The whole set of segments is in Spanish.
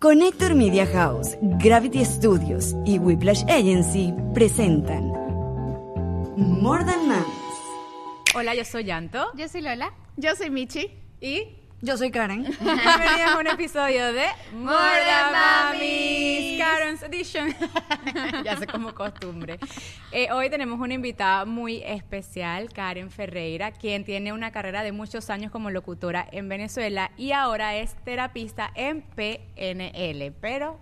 Connector Media House, Gravity Studios y Whiplash Agency presentan More Than Moms. Hola, yo soy Yanto. Yo soy Lola. Yo soy Michi. Y Yo soy Karen. bienvenidos a un episodio de More Than Mamis. Karen's Edition. ya sé como costumbre. Eh, hoy tenemos una invitada muy especial, Karen Ferreira, quien tiene una carrera de muchos años como locutora en Venezuela y ahora es terapista en PNL. Pero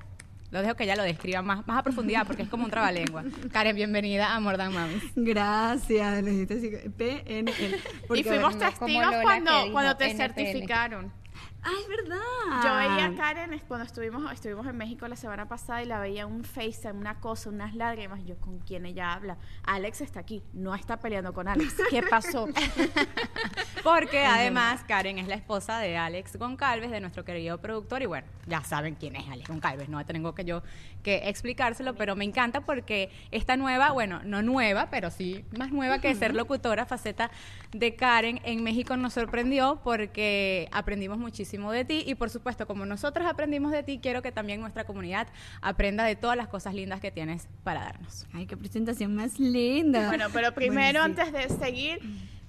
lo dejo que ella lo describa más, más a profundidad porque es como un trabalengua. Karen, bienvenida a More Than Mamis. Gracias, le dijiste así, PNL. Porque, y fuimos ver, testigos cuando, cuando te certificaron. Ah, es verdad. Yo veía a Karen cuando estuvimos, estuvimos en México la semana pasada y la veía un FaceTime, una cosa, unas lágrimas. Yo, ¿con quién ella habla? Alex está aquí, no está peleando con Alex. ¿Qué pasó? Porque además Karen es la esposa de Alex Goncalves, de nuestro querido productor. Y bueno, ya saben quién es Alex Goncalves, no tengo que yo que explicárselo, pero me encanta porque esta nueva, bueno, no nueva, pero sí más nueva que ser locutora, faceta de Karen en México nos sorprendió porque aprendimos muchísimo de ti y por supuesto, como nosotros aprendimos de ti, quiero que también nuestra comunidad aprenda de todas las cosas lindas que tienes para darnos. Ay, qué presentación más linda. Bueno, pero primero, Bueno, sí. antes de seguir,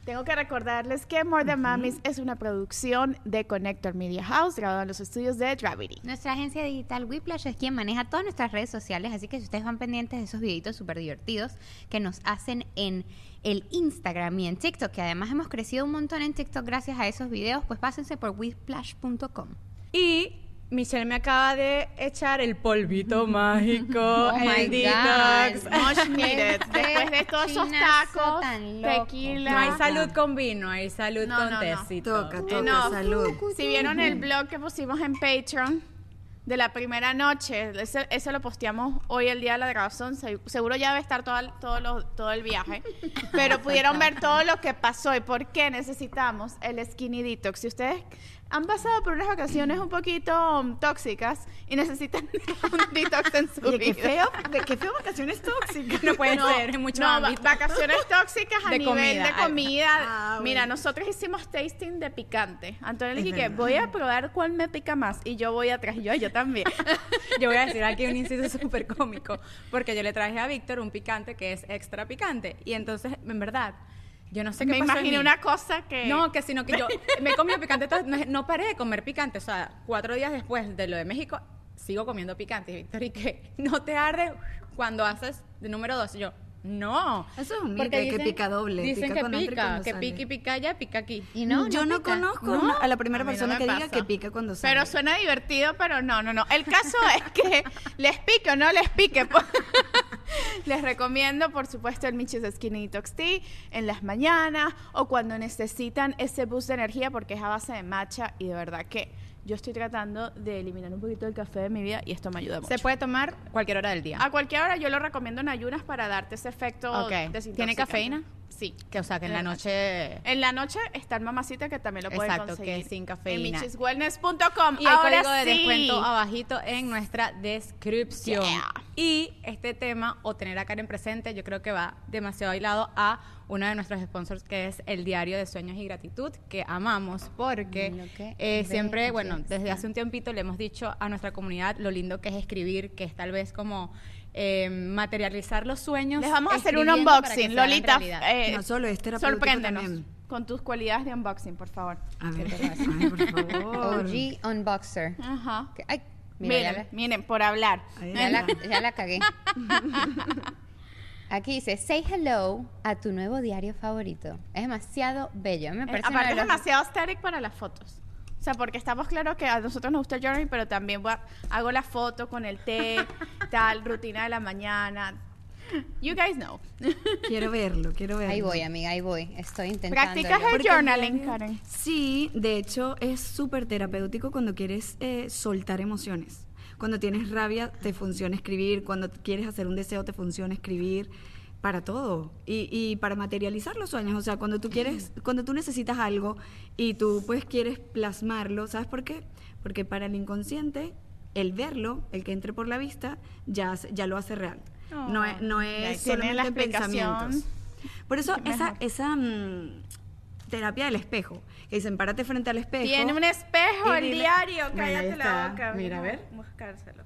tengo que recordarles que More Than Mamis es una producción de Connector Media House, grabada en los estudios de Gravity. Nuestra agencia digital Whiplash es quien maneja todas nuestras redes sociales, así que si ustedes van pendientes de esos videitos súper divertidos que nos hacen en el Instagram y en TikTok, que además hemos crecido un montón en TikTok gracias a esos videos, pues pásense por whiplash.com. Y Michelle me acaba de echar el polvito mágico, Oh el detox. Much needed. Este Después de todos esos tacos, tequila. No hay salud con vino, hay salud No, con no, no. tecito. Toca, Eh, toca, no. salud. Si vieron el blog que pusimos en Patreon de la primera noche, ese, ese lo posteamos hoy el día de la grabación, se- seguro ya debe estar todo el, todo, lo- todo el viaje, pero pudieron ver todo lo que pasó y por qué necesitamos el skinny detox. Si ustedes han pasado por unas vacaciones un poquito um, tóxicas y necesitan un detox en su Oye, qué vida. feo, qué feo vacaciones tóxicas. No puede ser en muchos no, va- ámbitos. vacaciones tóxicas a De nivel comida. de comida. Ah, Mira, bueno. nosotros hicimos tasting de picante. Antonio le dije que voy a probar cuál me pica más. Y yo voy atrás. Y yo, yo también. Yo voy a decir aquí un inciso súper cómico, porque yo le traje a Víctor un picante que es extra picante. Y entonces, en verdad, yo no sé qué me pasó en imaginé mí. una cosa que. No, que sino que yo me comí picante, todo- no, no paré de comer picante. O sea, cuatro días después de lo de México, sigo comiendo picante. Y Víctor, ¿y qué? ¿No te arde cuando haces de número dos? Y yo, no. Eso es un mito, que pica doble, Dicen pica que pica, que pica y pica allá, pica aquí. Y no, yo no conozco a la primera A mí no persona que diga que pica cuando sale. Pero suena divertido, pero no, no, no. El caso es que les pique o no les pique. les recomiendo, por supuesto, el Michis Skinny Detox Tea en las mañanas o cuando necesitan ese boost de energía porque es a base de matcha y de verdad que yo estoy tratando de eliminar un poquito el café de mi vida y esto me ayuda mucho. Se puede tomar cualquier hora del día. A cualquier hora yo lo recomiendo en ayunas para darte ese efecto Ok. desintoxicante. ¿Tiene cafeína? Sí. Que, o sea, que en la En la noche... En la noche está el mamacita que también lo pueden Exacto, conseguir. que es sin En cafeína. michiswellness.com. Y Ahora código de sí. descuento abajito en nuestra descripción. Yeah. Y este tema, o tener a Karen presente, yo creo que va demasiado hilado a uno de nuestros sponsors, que es el Diario de Sueños y Gratitud, que amamos porque que eh, siempre, bueno, desde hace un tiempito le hemos dicho a nuestra comunidad lo lindo que es escribir, que es tal vez como eh, materializar los sueños. Les vamos a hacer un unboxing. Lolita, eh, No solo es sorpréndenos también. con tus cualidades de unboxing, por favor. A ver, ay, por favor. OG Unboxer. Ajá. Que- Ay, mira, ya Miren, la- miren, por hablar. Ya la, ya la cagué. Aquí dice, say hello a tu nuevo diario favorito. Es demasiado bello. Me parece aparte es los- demasiado aesthetic para las fotos. O sea, porque estamos claros que a nosotros nos gusta el journey, pero también voy a- hago la foto con el té, tal, rutina de la mañana. You guys know. Quiero verlo, quiero verlo. Ahí voy, amiga, ahí voy. Estoy intentando. ¿Practicas el journaling, Karen? Sí, de hecho es súper terapéutico cuando quieres eh, soltar emociones. Cuando tienes rabia te funciona escribir, cuando quieres hacer un deseo te funciona escribir, para todo y, y para materializar los sueños. O sea, cuando tú quieres, cuando tú necesitas algo y tú pues quieres plasmarlo, ¿sabes por qué? Porque para el inconsciente el verlo, el que entre por la vista, ya, ya lo hace real. no es, no es solamente pensamientos. Por eso esa, esa mm, terapia del espejo. Que dicen, párate frente al espejo. Tiene un espejo, el dile- diario. Cállate la boca. Mira, a ver. Buscárselos.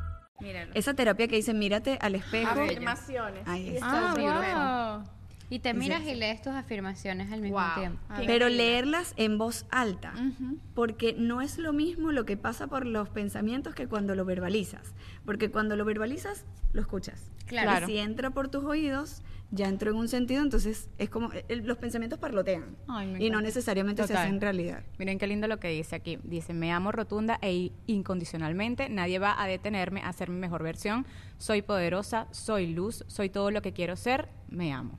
Esa terapia que dicen, mírate al espejo. Afirmaciones. Ahí Y está. está Ah, wow. Y te miras y lees tus afirmaciones al mismo Wow. tiempo. Pero leerlas en voz alta, porque no es lo mismo lo que pasa por los pensamientos que cuando lo verbalizas, porque cuando lo verbalizas, lo escuchas. Claro. Y si entra por tus oídos, ya entró en un sentido, entonces es como, el- los pensamientos parlotean Ay, y no necesariamente se Total. hacen realidad. Miren qué lindo lo que dice aquí. Dice, me amo rotunda e incondicionalmente. Nadie va a detenerme a ser mi mejor versión. Soy poderosa, soy luz, soy todo lo que quiero ser. Me amo.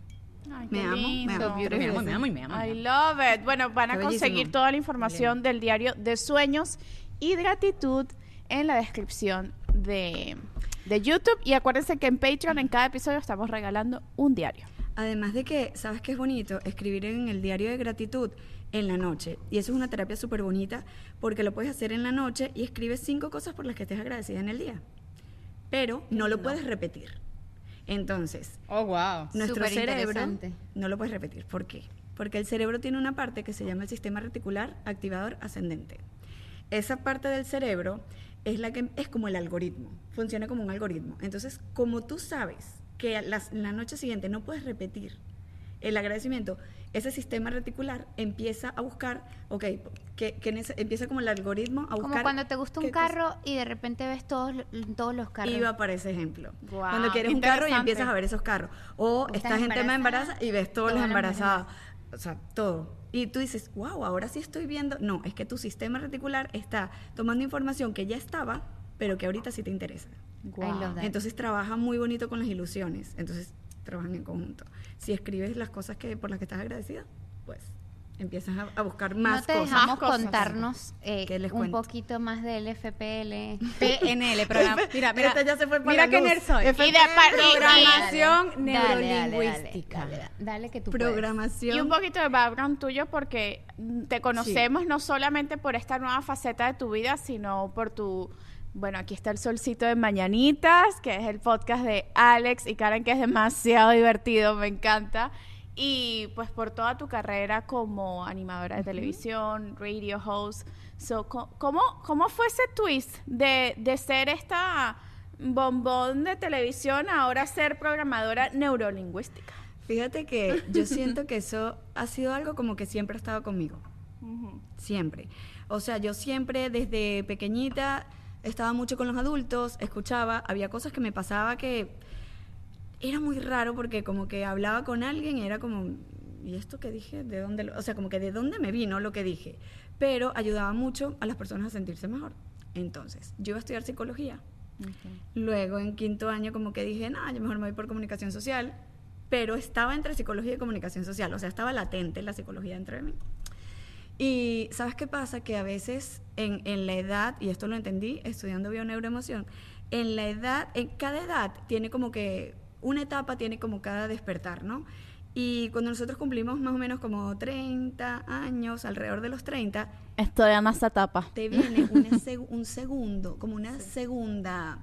Ay, Me qué amo, me amo. Me amo, me amo y me amo. I love it. Bueno, van a conseguir bellísimo. toda la información del diario de sueños y gratitud en la descripción de, de YouTube. Y acuérdense que en Patreon en cada episodio estamos regalando un diario. Además de que, ¿sabes qué es bonito? Escribir en el diario de gratitud en la noche. Y eso es una terapia súper bonita porque lo puedes hacer en la noche y escribes cinco cosas por las que estés agradecida en el día. Pero no lo puedes repetir. Entonces, Oh, wow. nuestro Súper cerebro no lo puedes repetir. ¿Por qué? Porque el cerebro tiene una parte que se llama el sistema reticular activador ascendente. Esa parte del cerebro es la que es como el algoritmo, funciona como un algoritmo. Entonces, como tú sabes que las- la noche siguiente no puedes repetir el agradecimiento, ese sistema reticular empieza a buscar, ok, que, que empieza como el algoritmo a buscar. Como cuando te gusta un cosa- carro y de repente ves todos, todos los carros. Iba para ese ejemplo. Cuando quieres un carro y empiezas a ver esos carros. O Estás en tema de embarazada, embarazo y ves todos los embarazados. O sea, todo. Y tú dices, wow, ahora sí estoy viendo. No, es que tu sistema reticular está tomando información que ya estaba, pero que ahorita sí te interesa. Entonces trabaja muy bonito con las ilusiones. Entonces trabajan en conjunto. Si escribes las cosas que por las que estás agradecida, pues empiezas a, a buscar más no te cosas. dejamos cosas. contarnos eh, ¿Qué les un poquito más del FPL. PNL, programa. Mira, mira, Este ya se fue para mira qué nerd soy. Y de par- y- Programación Dale, dale, dale, neurolingüística. Dale, dale, dale que tú puedes. Programación. Y un poquito de background tuyo porque te conocemos no solamente por esta nueva faceta de tu vida, sino por tu... Bueno, aquí está el solcito de Mañanitas, que es el podcast de Alex y Karen, que es demasiado divertido, me encanta. Y pues por toda tu carrera como animadora de televisión, radio host. So, ¿cómo, ¿Cómo fue ese twist de, de ser esta bombón de televisión a ahora ser programadora neurolingüística? Fíjate que yo siento que eso ha sido algo como que siempre ha estado conmigo. Siempre. O sea, yo siempre desde pequeñita estaba mucho con los adultos, escuchaba, había cosas que me pasaba que era muy raro porque como que hablaba con alguien y era como, ¿y esto que dije? ¿De dónde? lo-?" O sea, como que de dónde me vino lo que dije. Pero ayudaba mucho a las personas a sentirse mejor. Entonces, yo iba a estudiar psicología. Luego, en quinto año, como que dije, no, yo mejor me voy por comunicación social. Pero estaba entre psicología y comunicación social. O sea, estaba latente la psicología dentro de mí. Y ¿sabes qué pasa? Que a veces en, en la edad, y esto lo entendí estudiando bioneuroemoción, en la edad, en cada edad tiene como que, una etapa tiene como cada despertar, ¿no? Y cuando nosotros cumplimos más o menos como 30 años, alrededor de los 30, Estoy en esa etapa. te viene una seg- un segundo, como una segunda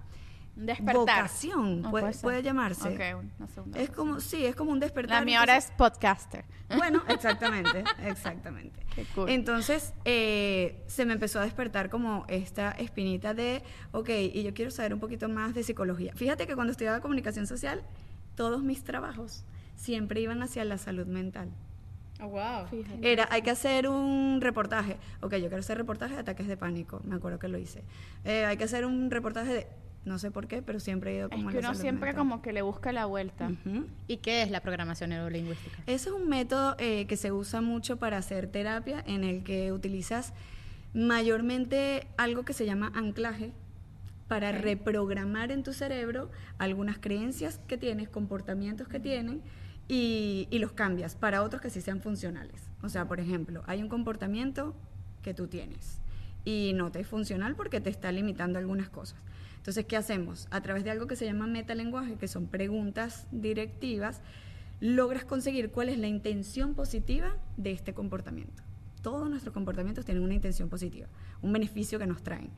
Despertar. vocación, No, puede, puede ser. puede llamarse. Ok, una segunda es como, sí, es como un despertar. La mía ahora es podcaster. bueno, exactamente, exactamente. Qué cool. Entonces, eh, se me empezó a despertar como esta espinita de, ok, y yo quiero saber un poquito más de psicología. Fíjate que cuando estudiaba comunicación social, todos mis trabajos siempre iban hacia la salud mental. Oh, wow. Era, hay que hacer un reportaje. Ok, yo quiero hacer reportaje de ataques de pánico. Me acuerdo que lo hice. Eh, hay que hacer un reportaje de... No sé por qué, pero siempre he ido Es como a que la uno salud siempre mental. como que le busca la vuelta. ¿Y qué es la programación neurolingüística? Ese es un método eh, que se usa mucho para hacer terapia, en el que utilizas mayormente algo que se llama anclaje para reprogramar en tu cerebro algunas creencias que tienes, comportamientos que tienen y, y los cambias para otros que sí sean funcionales. O sea, por ejemplo, hay un comportamiento que tú tienes y no te es funcional porque te está limitando algunas cosas. Entonces, ¿qué hacemos? A través de algo que se llama metalenguaje, que son preguntas directivas, logras conseguir cuál es la intención positiva de este comportamiento. Todos nuestros comportamientos tienen una intención positiva, un beneficio que nos traen.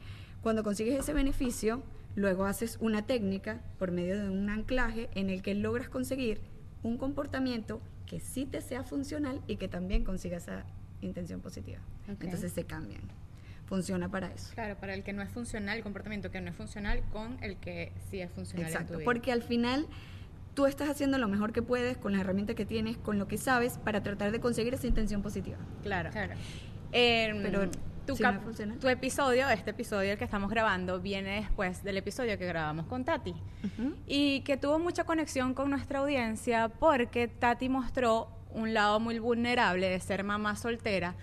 Cuando consigues ese beneficio, luego haces una técnica por medio de un anclaje en el que logras conseguir un comportamiento que sí te sea funcional y que también consiga esa intención positiva. Ok. Entonces se cambian. Funciona para eso. Claro, para el que no es funcional, el comportamiento que no es funcional con el que sí es funcional en tu Exacto, vida. porque al final tú estás haciendo lo mejor que puedes con las herramientas que tienes, con lo que sabes, para tratar de conseguir esa intención positiva. Claro. Claro. Em, Pero tu, si no funciona. tu episodio, este episodio el que estamos grabando, viene después del episodio que grabamos con Tati. Y que tuvo mucha conexión con nuestra audiencia porque Tati mostró un lado muy vulnerable de ser mamá soltera,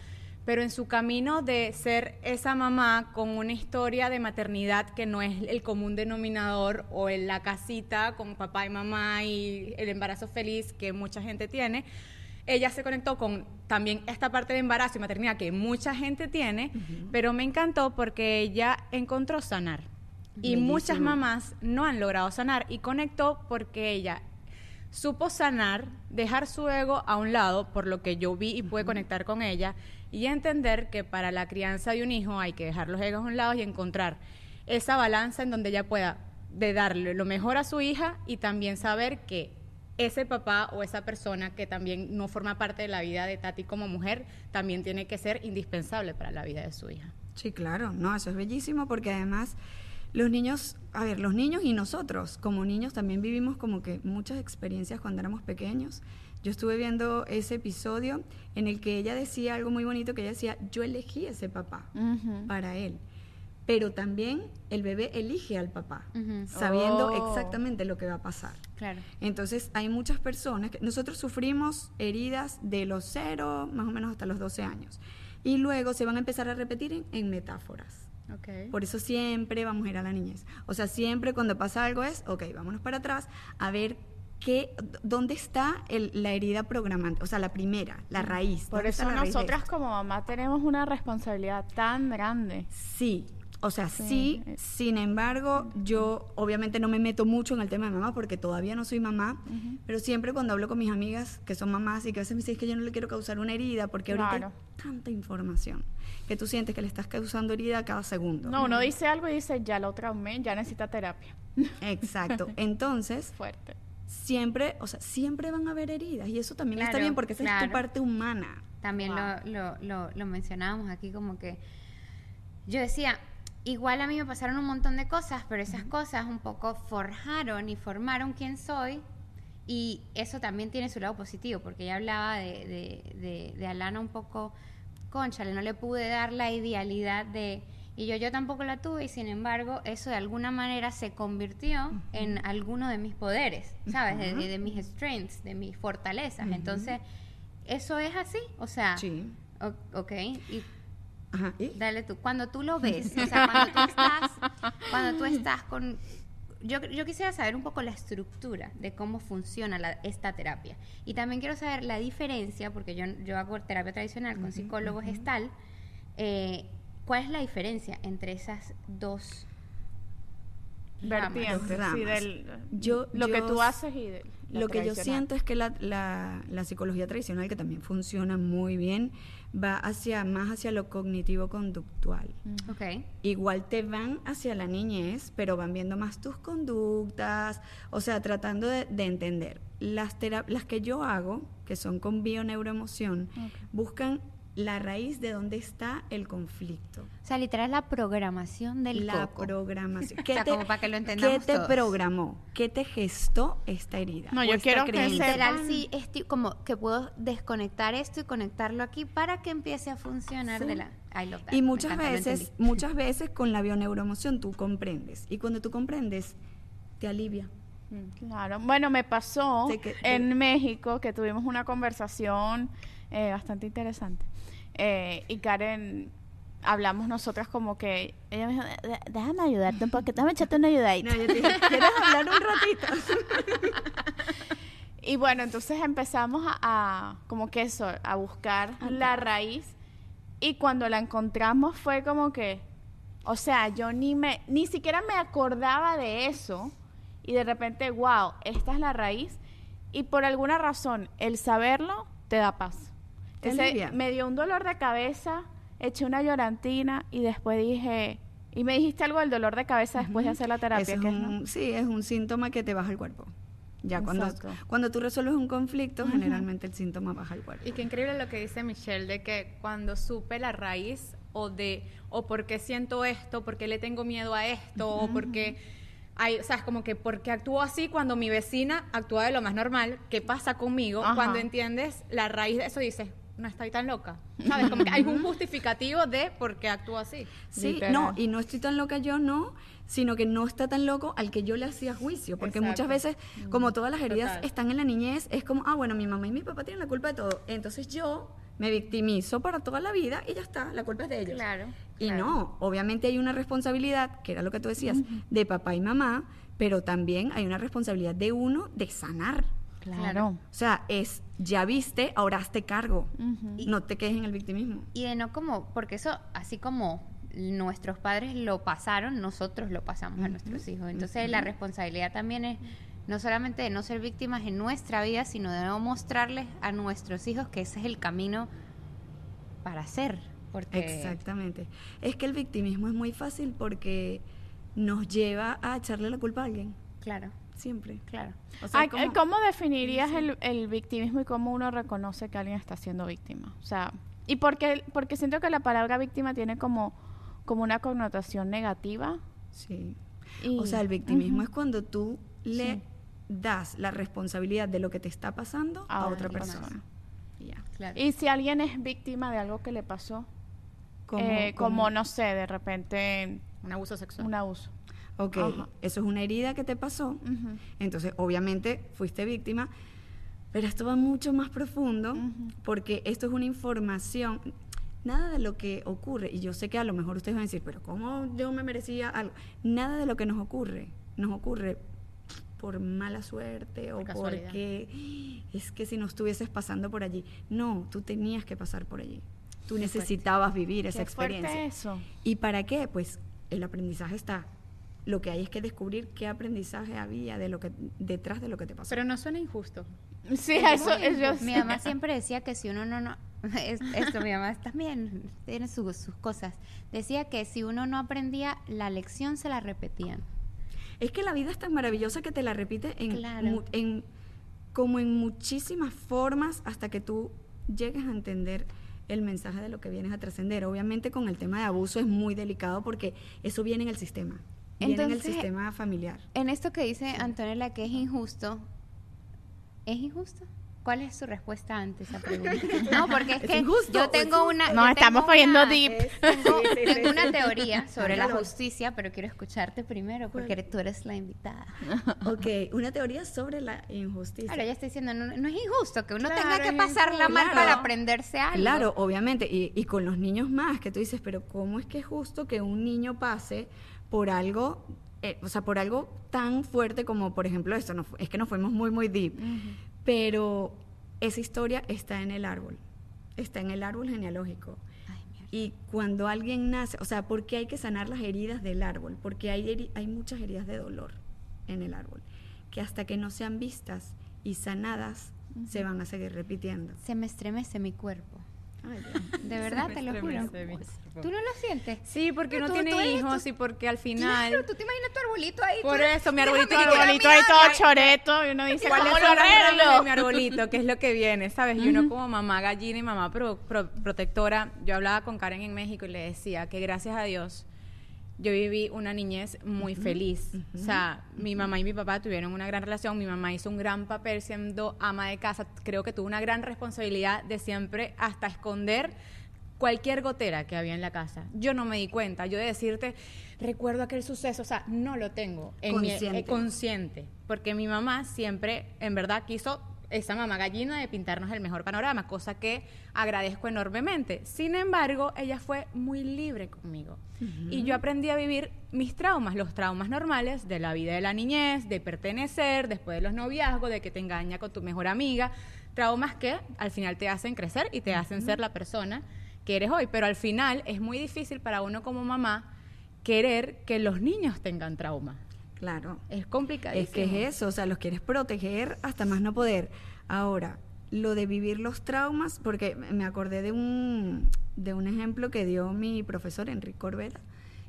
pero en su camino de ser esa mamá con una historia de maternidad que no es el común denominador o en la casita con papá y mamá y el embarazo feliz que mucha gente tiene, ella se conectó con también esta parte de embarazo y maternidad que mucha gente tiene, pero me encantó porque ella encontró sanar. Y muchas mamás no han logrado sanar y conectó porque ella supo sanar, dejar su ego a un lado, por lo que yo vi y pude conectar con ella, y entender que para la crianza de un hijo hay que dejar los egos a un lado y encontrar esa balanza en donde ella pueda de darle lo mejor a su hija y también saber que ese papá o esa persona que también no forma parte de la vida de Tati como mujer, también tiene que ser indispensable para la vida de su hija. Sí, claro, no, eso es bellísimo porque además los niños, a ver, los niños y nosotros como niños también vivimos como que muchas experiencias cuando éramos pequeños. Yo estuve viendo ese episodio en el que ella decía algo muy bonito, que ella decía, yo elegí ese papá para él, pero también el bebé elige al papá, sabiendo Oh. exactamente lo que va a pasar. Claro. Entonces, hay muchas personas que nosotros sufrimos heridas de los 0 más o menos hasta los 12 años. Y luego se van a empezar a repetir en, en metáforas. Por eso siempre vamos a ir a la niñez. O sea, siempre cuando pasa algo es, ok, vámonos para atrás a ver qué, dónde está el- la herida programante. O sea, la primera, la raíz. Por ¿Dónde está eso nosotras como mamá tenemos una responsabilidad tan grande. Sí, o sea, sí, Sí. sin embargo, yo obviamente no me meto mucho en el tema de mamá porque todavía no soy mamá, pero siempre cuando hablo con mis amigas que son mamás y que a veces me dicen "Es que yo no le quiero causar una herida porque ahorita Claro. hay tanta información que tú sientes que le estás causando herida a cada segundo. No, uno dice algo y dice, ya lo traumé, ya necesita terapia. Exacto. Entonces, Fuerte. siempre, o sea, siempre van a haber heridas y eso también está bien porque esa es tu parte humana. También Wow. lo, lo, lo, lo mencionábamos aquí como que yo decía, igual a mí me pasaron un montón de cosas, pero esas cosas un poco forjaron y formaron quién soy y eso también tiene su lado positivo, porque ella hablaba de, de, de, de Alana un poco, conchale, no le pude dar la idealidad de... Y yo, yo tampoco la tuve y sin embargo eso de alguna manera se convirtió en alguno de mis poderes, ¿sabes? De, de- de mis strengths, de mis fortalezas. Entonces, eso es así, o sea, Sí. ok, y Ajá. ¿y? dale tú, cuando tú lo ves, o sea, cuando tú estás, cuando tú estás con, yo, yo quisiera saber un poco la estructura de cómo funciona la- esta terapia. Y también quiero saber la diferencia, porque yo, yo hago terapia tradicional con psicólogo gestal, eh, ¿cuál es la diferencia entre esas dos ramas? Vertientes, sí, Yo- lo que yo tú s- haces y de Lo que yo siento es que la, la- la psicología tradicional, que también funciona muy bien, va hacia más hacia lo cognitivo-conductual. Ok. Igual te van hacia la niñez, pero van viendo más tus conductas, o sea, tratando de, de entender. Las, tera- las que yo hago, que son con bioneuroemoción, buscan la raíz de dónde está el conflicto. O sea, literal la programación del la coco. programación. O sea, como para que lo entendamos ¿Qué te todos. programó? ¿Qué te gestó esta herida? No, yo quiero que creencia? Literal, sepan- sí, estoy como que puedo desconectar esto y conectarlo aquí para que empiece a funcionar Sí. de la... That. Y muchas encanta, veces, muchas veces con la bioneuroemoción tú comprendes. Y cuando tú comprendes, te alivia. Claro, bueno, me pasó que- en México que tuvimos una conversación eh, bastante interesante. Eh, y Karen, hablamos nosotras como que, ella me dijo, "De- déjame ayudarte un poco, déjame echarte una ayudadita. No, yo te dije, ¿quieres hablar un ratito? Y bueno, entonces empezamos a, a- como que eso, a buscar la raíz. Y cuando la encontramos fue como que, o sea, yo ni me, ni siquiera me acordaba de eso. Y de repente, wow, esta es la raíz. Y por alguna razón, el saberlo te da paz. Me dio un dolor de cabeza, eché una llorantina y después dije, y me dijiste algo del dolor de cabeza después de hacer la terapia. Eso es que es, ¿no? un- sí, es un síntoma que te baja el cuerpo. Ya cuando, Exacto. cuando tú resuelves un conflicto, generalmente el síntoma baja el cuerpo. Y qué increíble lo que dice Michelle de que cuando supe la raíz o de o por qué siento esto, por qué le tengo miedo a esto, o por qué hay, o sea, es como que por qué actúo así cuando mi vecina actúa de lo más normal, ¿qué pasa conmigo? Ajá. Cuando entiendes la raíz de eso dices, no estoy tan loca. ¿Sabes? Como que hay un justificativo de por qué actúo así. Sí, Literal. no, y no estoy tan loca yo, no, sino que no está tan loco al que yo le hacía juicio, porque Exacto. muchas veces, como todas las heridas Total. están en la niñez, es como, ah, bueno, mi mamá y mi papá tienen la culpa de todo, entonces yo me victimizo para toda la vida y ya está, la culpa es de ellos. Claro, Y claro. no, obviamente hay una responsabilidad, que era lo que tú decías, de papá y mamá, pero también hay una responsabilidad de uno de sanar. Claro. O sea, es, ya viste, ahora hazte cargo. No te quedes en el victimismo. Y de no como, porque eso, así como nuestros padres lo pasaron, nosotros lo pasamos a nuestros hijos. Entonces la responsabilidad también es no solamente de no ser víctimas en nuestra vida, sino de no mostrarles a nuestros hijos que ese es el camino para ser. Porque Exactamente. Es que el victimismo es muy fácil porque nos lleva a echarle la culpa a alguien. Claro, Siempre. claro. O sea, Ay, como- ¿Cómo definirías el, el victimismo y cómo uno reconoce que alguien está siendo víctima? O sea, y porque, porque siento que la palabra víctima tiene como, como una connotación negativa. Sí. Y- O sea, el victimismo es cuando tú le Sí. das la responsabilidad de lo que te está pasando a, A otra persona. Y ya. claro. Y si alguien es víctima de algo que le pasó, Como- eh, como- no sé, de repente Un abuso sexual. un abuso. Ok, Ajá. eso es una herida que te pasó. Entonces, obviamente, fuiste víctima. Pero esto va mucho más profundo porque esto es una información. Nada de lo que ocurre, y yo sé que a lo mejor ustedes van a decir, pero ¿cómo yo me merecía algo? Nada de lo que nos ocurre, nos ocurre por mala suerte o casualidad. porque es que si no estuvieses pasando por allí. No, tú tenías que pasar por allí. Tú necesitabas vivir esa Qué experiencia. eso. ¿Y para qué? Pues el aprendizaje está. Lo que hay es que descubrir qué aprendizaje había de lo que detrás de lo que te pasó. Pero no suena injusto. Sí, Es eso es yo. Mi mamá siempre decía que si uno no, no es- esto mi mamá también tiene sus, sus cosas. Decía que si uno no aprendía la lección se la repetían. Es que la vida es tan maravillosa que te la repite en, Claro. mu- en- como en muchísimas formas hasta que tú llegues a entender el mensaje de lo que vienes a trascender. Obviamente con el tema de abuso es muy delicado porque eso viene en el sistema, viene en el Entonces, sistema familiar. En esto que dice Antonella que es injusto, ¿es injusto? ¿Cuál es su respuesta ante esa pregunta? No, porque es, Es que injusto, yo es tengo una. No, yo estamos poniendo deep. Tengo, tengo una teoría sobre la Hágalo. justicia, pero quiero escucharte primero porque eres- tú eres la invitada. Ok, una teoría sobre la injusticia. Claro, ella está diciendo, no, no es injusto que uno Claro, tenga que es pasarla injusto. mal Claro. para aprenderse algo. Claro, obviamente, y, y con los niños más, que tú dices, pero ¿cómo es que es justo que un niño pase por algo, eh, o sea, por algo tan fuerte como, por ejemplo, esto? No, es que nos fuimos muy, muy deep, pero esa historia está en el árbol, está en el árbol genealógico. Ay. Y cuando alguien nace, o sea, ¿por qué hay que sanar las heridas del árbol? Porque hay, hay muchas heridas de dolor en el árbol, que hasta que no sean vistas y sanadas, se van a seguir repitiendo. Se me estremece mi cuerpo. Ay. De verdad, te lo juro. ¿Tú no lo sientes? Sí, porque no Tú- tiene tú hijos y porque al final... Claro, tú te imaginas tu arbolito ahí. Por eso, mi arbolito Bonito ahí todo choreto y uno dice, ¿Cuáles ¿cómo son las ramas de lograrlo? mi arbolito? ¿Qué es lo que viene? ¿Sabes? Y uno como mamá gallina y mamá pro- pro- protectora, yo hablaba con Karen en México y le decía que gracias a Dios yo viví una niñez muy feliz. O sea, mi mamá y mi papá tuvieron una gran relación, mi mamá hizo un gran papel siendo ama de casa, creo que tuvo una gran responsabilidad de siempre hasta esconder cualquier gotera que había en la casa. Yo no me di cuenta, yo de decirte, recuerdo aquel suceso, o sea, no lo tengo en mi- eh, consciente, porque mi mamá siempre, en verdad, quiso esa mamá gallina de pintarnos el mejor panorama, cosa que agradezco enormemente. Sin embargo, ella fue muy libre conmigo. Y yo aprendí a vivir mis traumas, los traumas normales de la vida de la niñez, de pertenecer, después de los noviazgos, de que te engaña con tu mejor amiga, traumas que al final te hacen crecer y te hacen ser la persona que eres hoy. Pero al final es muy difícil para uno como mamá querer que los niños tengan trauma. Claro. Es complicado. Es que es eso, o sea, los quieres proteger hasta más no poder. Ahora, lo de vivir los traumas, porque me acordé de un, de un ejemplo que dio mi profesor, Enrique Corbera,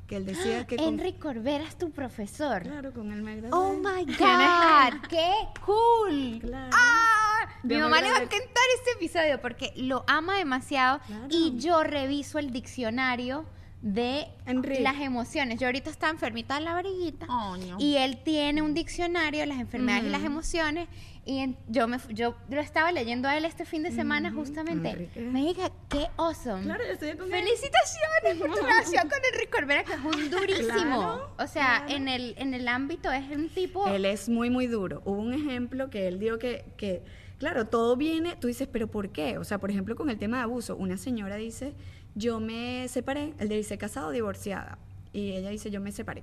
que él decía que... con- Enrique Corbera es tu profesor. Claro, con él me gradué. Oh my God, qué cool. Claro. Ah, mi mamá le va a encantar este episodio porque lo ama demasiado Claro. y yo reviso el diccionario de Enrique. las emociones. Yo ahorita está enfermita de la variguita Coño. y él tiene un diccionario de las enfermedades y las emociones y en- yo me yo lo estaba leyendo a él este fin de semana justamente. Enrique. Me diga, qué awesome. Claro, yo estoy con. Felicitaciones por tu relación con Enrique Corbera, que es un durísimo. Claro, o sea, en el en el ámbito es un tipo. Él es muy, muy duro. Hubo un ejemplo que él dio que, que, claro, todo viene, tú dices, pero ¿por qué? O sea, por ejemplo, con el tema de abuso, una señora dice, yo me separé, él dice casado divorciada, y ella dice, yo me separé,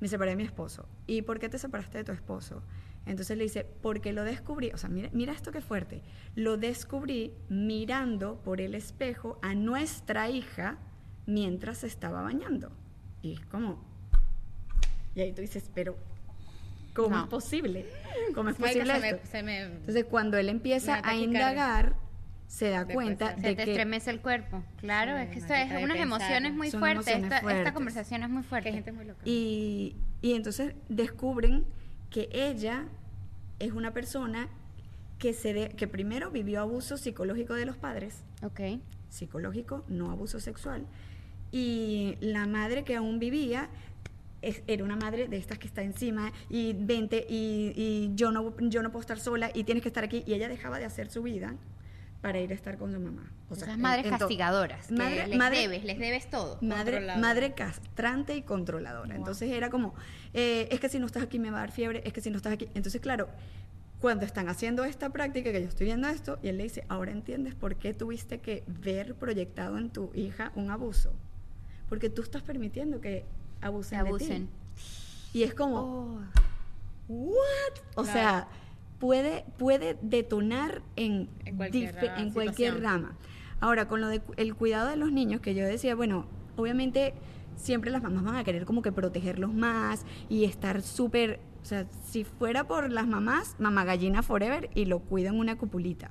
me separé de mi esposo. ¿Y por qué te separaste de tu esposo? Entonces le dice, porque lo descubrí, o sea, mira, mira esto que fuerte, lo descubrí mirando por el espejo a nuestra hija mientras se estaba bañando. Y es como, y ahí tú dices, pero ¿cómo No. es posible? ¿Cómo es posible se me- esto? se me- Entonces, cuando él empieza a indagar, se da cuenta se- Se de te que estremece el cuerpo. Claro, Sí, es que esto es de unas emociones muy fuertes. emociones Esta, conversación es muy fuerte. gente muy loca. y, y entonces descubren que ella es una persona que se de- que primero vivió abuso psicológico de los padres, Ok. psicológico, no abuso sexual. Y la madre que aún vivía es- era una madre de estas que está encima y vente y, y yo, no, yo no puedo estar sola y tienes que estar aquí. Y ella dejaba de hacer su vida para ir a estar con su mamá. O sea, Esas madres en to- castigadoras. Madre- les madre- debes, les debes todo. Madre, madre castrante y controladora. Entonces era como, eh, es que si no estás aquí me va a dar fiebre, es que si no estás aquí. Entonces, claro, cuando están haciendo esta práctica, que yo estoy viendo esto, y él le dice, ahora entiendes por qué tuviste que ver proyectado en tu hija un abuso. Porque tú estás permitiendo que Se abusen, abusen. de ti. Y es como, Oh. ¿what? O Claro. sea, puede, puede detonar en, En cualquier, en rama. Ahora, con lo del el cuidado de los niños, que yo decía, bueno, obviamente siempre las mamás van a querer como que protegerlos más y estar súper, o sea, si fuera por las mamás, mamá gallina forever y lo cuidan una cupulita.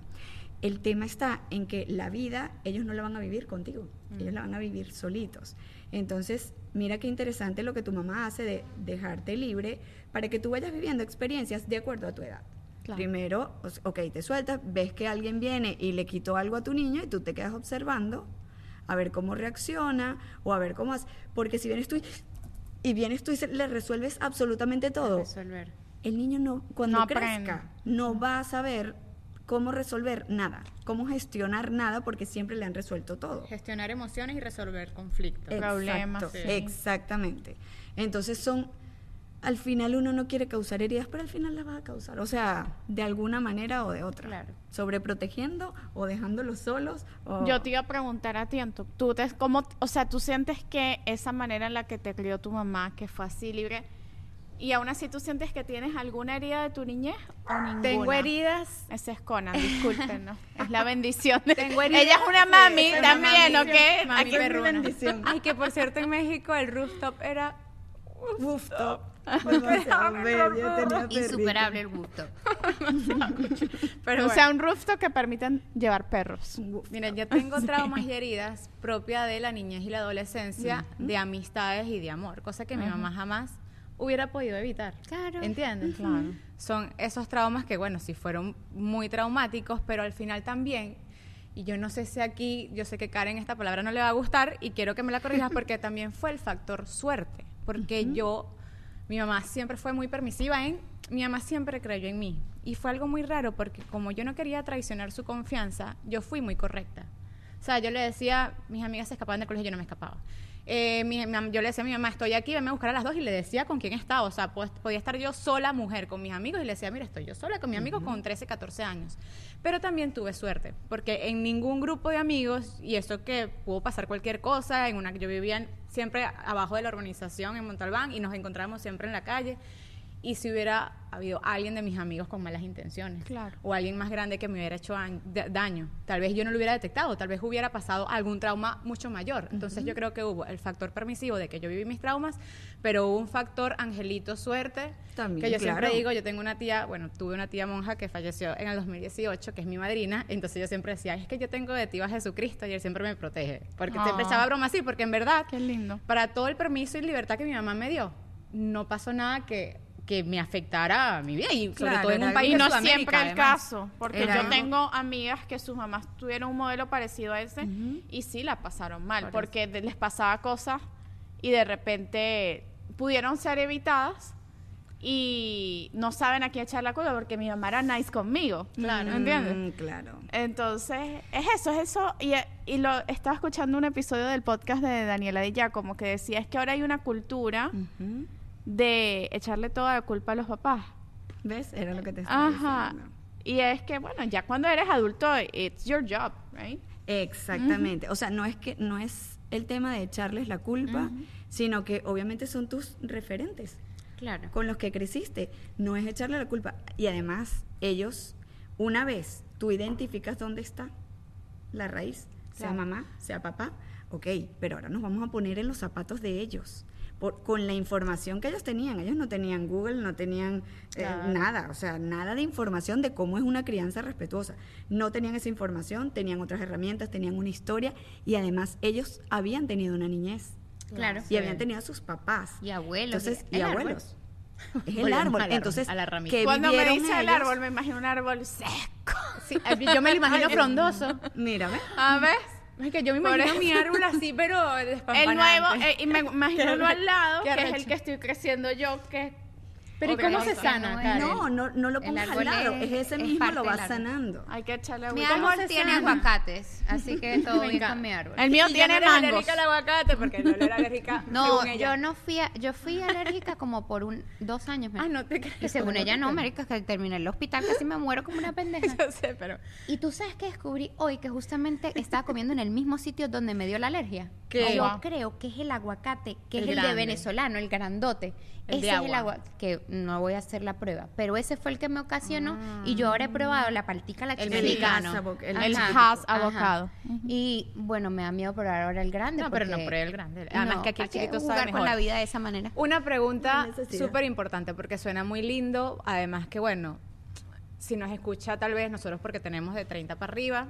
El tema está en que la vida ellos no la van a vivir contigo, ellos la van a vivir solitos. Entonces, mira qué interesante lo que tu mamá hace de dejarte libre para que tú vayas viviendo experiencias de acuerdo a tu edad. Claro. Primero, ok, te sueltas, ves que alguien viene y le quitó algo a tu niño y tú te quedas observando a ver cómo reacciona o a ver cómo hace. Porque si vienes tú y, y vienes tú y se- le resuelves absolutamente todo, Resolver. el niño no, cuando No crezca, aprende. no va a saber cómo resolver nada, cómo gestionar nada porque siempre le han resuelto todo. Gestionar emociones y resolver conflictos. Problemas, sí. Exactamente. Entonces son, al final uno no quiere causar heridas, pero al final las va a causar. O sea, de alguna manera o de otra. Claro. Sobreprotegiendo o dejándolos solos. O... Yo te iba a preguntar a ti, tú te, cómo, o sea, tú sientes que esa manera en la que te crió tu mamá, que fue así libre, y aún así tú sientes que tienes alguna herida de tu niñez o ninguna. Tengo heridas. Ese es Conan, disculpen, ¿no? Es la bendición. de- Tengo heridas, Ella es una mami también, ¿ok? mami Aquí es mi perruna. bendición. Ay, que por cierto en México el rooftop era Rooftop. Insuperable el gusto. pero o sea, un rooftop que permiten llevar perros. Mira, yo tengo traumas y heridas propia de la niñez y la adolescencia, de amistades y de amor, cosa que mi mamá jamás hubiera podido evitar. Claro. ¿Entiendes? Claro. Son esos traumas que, bueno, sí fueron muy traumáticos, pero al final también, y yo no sé si aquí, yo sé que Karen esta palabra no le va a gustar y quiero que me la corrijas porque también fue el factor suerte, porque yo, mi mamá siempre fue muy permisiva en, mi mamá siempre creyó en mí y fue algo muy raro porque como yo no quería traicionar su confianza, yo fui muy correcta. O sea, yo le decía, mis amigas se escapaban del colegio, yo no me escapaba. eh, mi- mi yo le decía a mi mamá, estoy aquí, venme a buscar a las dos y le decía con quién estaba. O sea, pues, podía estar yo sola, mujer, con mis amigos y le decía, mira, estoy yo sola con mi amigo con 13, 14 años. Pero también tuve suerte, porque en ningún grupo de amigos, y eso que pudo pasar cualquier cosa, en una yo vivía en- siempre abajo de la urbanización en Montalbán y nos encontrábamos siempre en la calle. Y si hubiera habido alguien de mis amigos con malas intenciones, Claro. o alguien más grande que me hubiera hecho añ- da- daño, tal vez yo no lo hubiera detectado, tal vez hubiera pasado algún trauma mucho mayor. Entonces yo creo que hubo el factor permisivo de que yo viví mis traumas, pero hubo un factor angelito suerte, También, que yo siempre claro. digo, yo tengo una tía, bueno, tuve una tía monja que falleció en el 2018, que es mi madrina, entonces yo siempre decía, es que yo tengo de tío a Jesucristo y él siempre me protege, porque siempre Ah. echaba broma así, porque en verdad, Qué lindo. para todo el permiso y libertad que mi mamá me dio, no pasó nada que que me afectara a mi vida y sobre Claro, todo en un país Y no Sudamérica, siempre el además. caso, porque Era yo tengo amigas que sus mamás tuvieron un modelo parecido a ese y sí la pasaron mal, Por porque les pasaba cosas y de repente pudieron ser evitadas y no saben a quién echar la culpa porque mi mamá era nice conmigo. Claro. ¿Me entiendes? Mm, claro. Entonces, es eso, es eso. Y, y lo estaba escuchando un episodio del podcast de Daniela Di Giacomo que decía es que ahora hay una cultura. De echarle toda la culpa a los papás. ¿Ves? Era lo que te estaba Ajá. diciendo. Y es que, bueno, ya cuando eres adulto, it's your job, right? Exactamente. O sea, no es que no es el tema de echarles la culpa, sino que obviamente son tus referentes Claro. con los que creciste. No es echarle la culpa. Y además, ellos, una vez tú identificas dónde está la raíz, sea Claro. mamá, sea papá, ok, pero ahora nos vamos a poner en los zapatos de ellos. Por- con la información que ellos tenían, ellos no tenían Google, no tenían eh, Claro. nada, o sea, nada de información de cómo es una crianza respetuosa. No tenían esa información, tenían otras herramientas, tenían una historia y además ellos habían tenido una niñez Claro. y habían tenido a sus papás. Y abuelos, Entonces, y árbol. abuelos. Es el árbol. al Entonces, a la ramita. ¿qué Cuando me dice el árbol, me imagino un árbol seco. Sí, yo me lo imagino frondoso. Mírame. A ver, Es que yo me imagino mi árbol así, pero el nuevo, eh, y me imagino uno al lado, que es el que estoy creciendo yo, que Pero ¿y cómo se sana, No, Karen? No, no, no lo pongas al árbol lado. es- Es ese es mismo, lo vas árbol. sanando. hay que echarle Mi agüita. árbol tiene aguacates, así que todo bien con mi árbol. El mío Y tiene no eres mangos. alérgica al aguacate porque no era alérgica. No, según ella. yo no fui, a- yo fui alérgica como por un dos años. Ah, no te creo. Y según ella no, marica, que terminé en el hospital, casi me muero como una pendeja. Yo sé, pero... Y tú sabes que descubrí hoy que justamente estaba comiendo en el mismo sitio donde me dio la alergia. ¿Qué? Yo creo que es el aguacate, que El es el grande. de venezolano, el grandote. El ese de es agua. el agua que no voy a hacer la prueba, pero ese fue el que me ocasionó y yo ahora he probado la paltica la El chiquitica. mexicano. El El ajá. avocado. Y bueno, me da miedo probar ahora el grande. No, pero no pruebe el grande. Además No, que aquí el ¿para qué chiquito jugar sabe con la vida de esa manera. Una pregunta súper importante porque suena muy lindo. Además que, bueno, si nos escucha tal vez nosotros porque tenemos de 30 para arriba,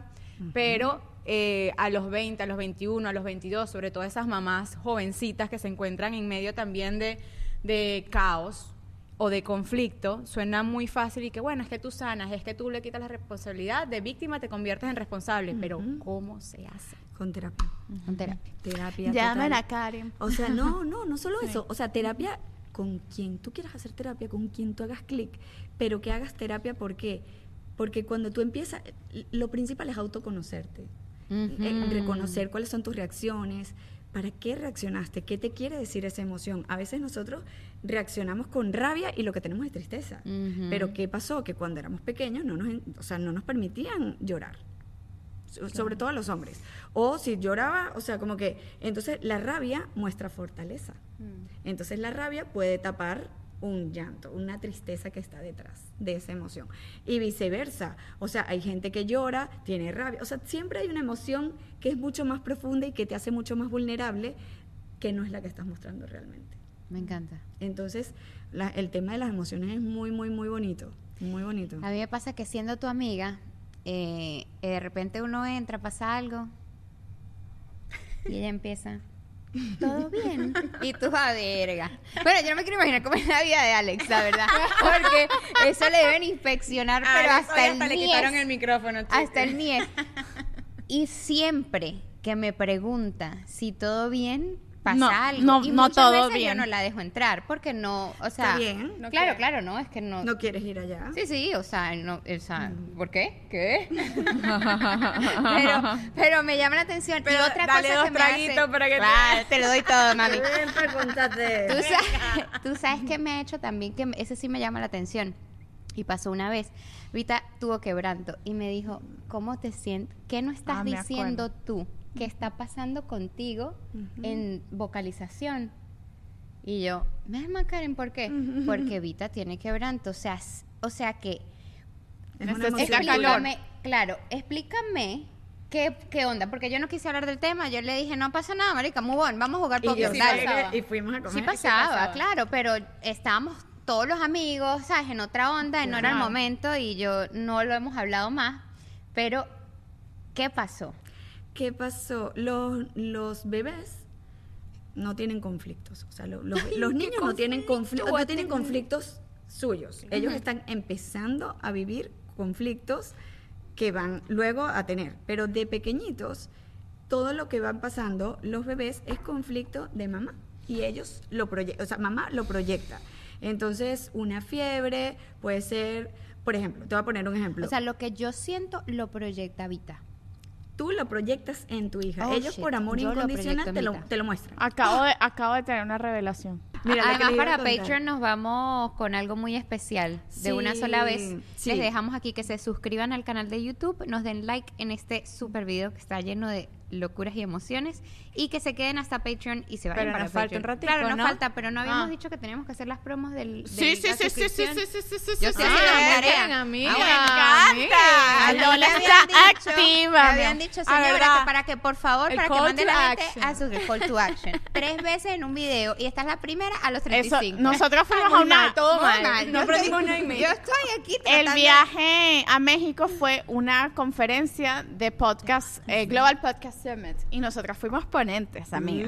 pero eh, a los 20, a los 21, a los 22, sobre todo esas mamás jovencitas que se encuentran en medio también de, de caos o de conflicto, suena muy fácil y que, bueno, es que tú sanas, es que tú le quitas la responsabilidad, de víctima te conviertes en responsable, pero ¿cómo se hace? Con terapia. Con terapia. Terapia. Llamen a Karen. O sea, no, no, no solo eso. O sea, terapia con quien tú quieras hacer terapia, con quien tú hagas clic, pero que hagas terapia, ¿por qué? Porque cuando tú empiezas, lo principal es autoconocerte, eh, reconocer cuáles son tus reacciones, para qué reaccionaste, qué te quiere decir esa emoción. A veces nosotros reaccionamos con rabia y lo que tenemos es tristeza. Pero ¿qué pasó? Que cuando éramos pequeños no nos, o sea, no nos permitían llorar so- sobre todo a los hombres. O si lloraba, o sea, como que, entonces la rabia muestra fortaleza. Entonces la rabia puede tapar un llanto, una tristeza que está detrás de esa emoción. Y viceversa, o sea, hay gente que llora, tiene rabia, o sea, siempre hay una emoción que es mucho más profunda y que te hace mucho más vulnerable que no es la que estás mostrando realmente. Me encanta. Entonces, la- el tema de las emociones es muy, muy, muy bonito, muy bonito. A mí me pasa que siendo tu amiga, eh, eh, de repente uno entra, pasa algo, y ella empieza, ¿todo bien? Y tú, a verga. Bueno, yo no me quiero imaginar cómo es la vida de Alex, la verdad, porque eso le deben inspeccionar, pero hasta el hasta le niés. quitaron el micrófono. chicos. hasta el niés. Y siempre que me pregunta si todo bien, pasa No, algo. no- y no muchas todo veces bien. yo no la dejo entrar porque no, o sea, bien. no claro, claro, no, es que no. ¿No quieres ir allá? Sí, sí, o sea, no, o sea, Mm. ¿por qué? ¿Qué? pero, pero me llama la atención. Pero y otra dale cosa dos que me hace- traguitos para que te- Claro, te lo doy todo, mami. Tú sabes, tú sabes que me ha hecho también, que ese sí me llama la atención. Y pasó una vez. Vita tuvo quebranto y me dijo, ¿cómo te sientes? ¿Qué no estás Ah, diciendo tú? ¿Qué está pasando contigo en vocalización? Y yo, me Karen, ¿por qué? Porque Vita tiene quebranto. O sea, o sea que Es una. Explícame, claro, explícame qué, qué onda, porque yo no quise hablar del tema, yo le dije, no pasa nada, marica, move on, vamos a jugar Y, dale. llegué y fuimos a comer. Sí pasaba, claro, pero estábamos todos los amigos, ¿sabes? En otra onda, no era el momento y yo no lo hemos hablado más, pero ¿qué pasó? ¿Qué pasó? Los, los bebés no tienen conflictos. O sea, lo- los, los niños no tienen conflictos, no tienen conflictos suyos. Ellos están empezando a vivir conflictos que van luego a tener. Pero de pequeñitos, todo lo que van pasando los bebés es conflicto de mamá. Y ellos lo proyectan, o sea, mamá lo proyecta. Entonces, una fiebre puede ser, por ejemplo, te voy a poner un ejemplo. O sea, lo que yo siento lo proyecta Vita. Tú lo proyectas en tu hija. Oh, Ellos shit. por amor Yo incondicional te lo, te lo muestran. Acabo de, acabo de tener una revelación. Mira, Además, para. Patreon nos vamos con algo muy especial. De una sola vez, Sí, les dejamos aquí que se suscriban al canal de YouTube, nos den like en este super video que está lleno de locuras y emociones y que se queden hasta Patreon y se vayan Pero para nos falta Patreon. un ratico, Claro, nos ¿no? falta, pero no habíamos Ah. dicho que teníamos que hacer las promos del, de Sí, sí, sí, sí, sí, sí, sí, sí, sí, Yo sí, la bien, amiga, Ah, bueno. encanta. A mí Lola me está dicho- activa. Me habían dicho, Ah, ¿verdad? que para que por favor, El para que call mande to la gente action. a su call to action. Tres veces en un video y esta es la primera a los Eso, 35. nosotros fuimos a una... mal, todo mal. mal. No Yo aprendimos medio. Yo estoy aquí El tratando- viaje a México fue una conferencia de podcast, eh, Global Podcast Summit, y nosotras fuimos ponentes, amiga.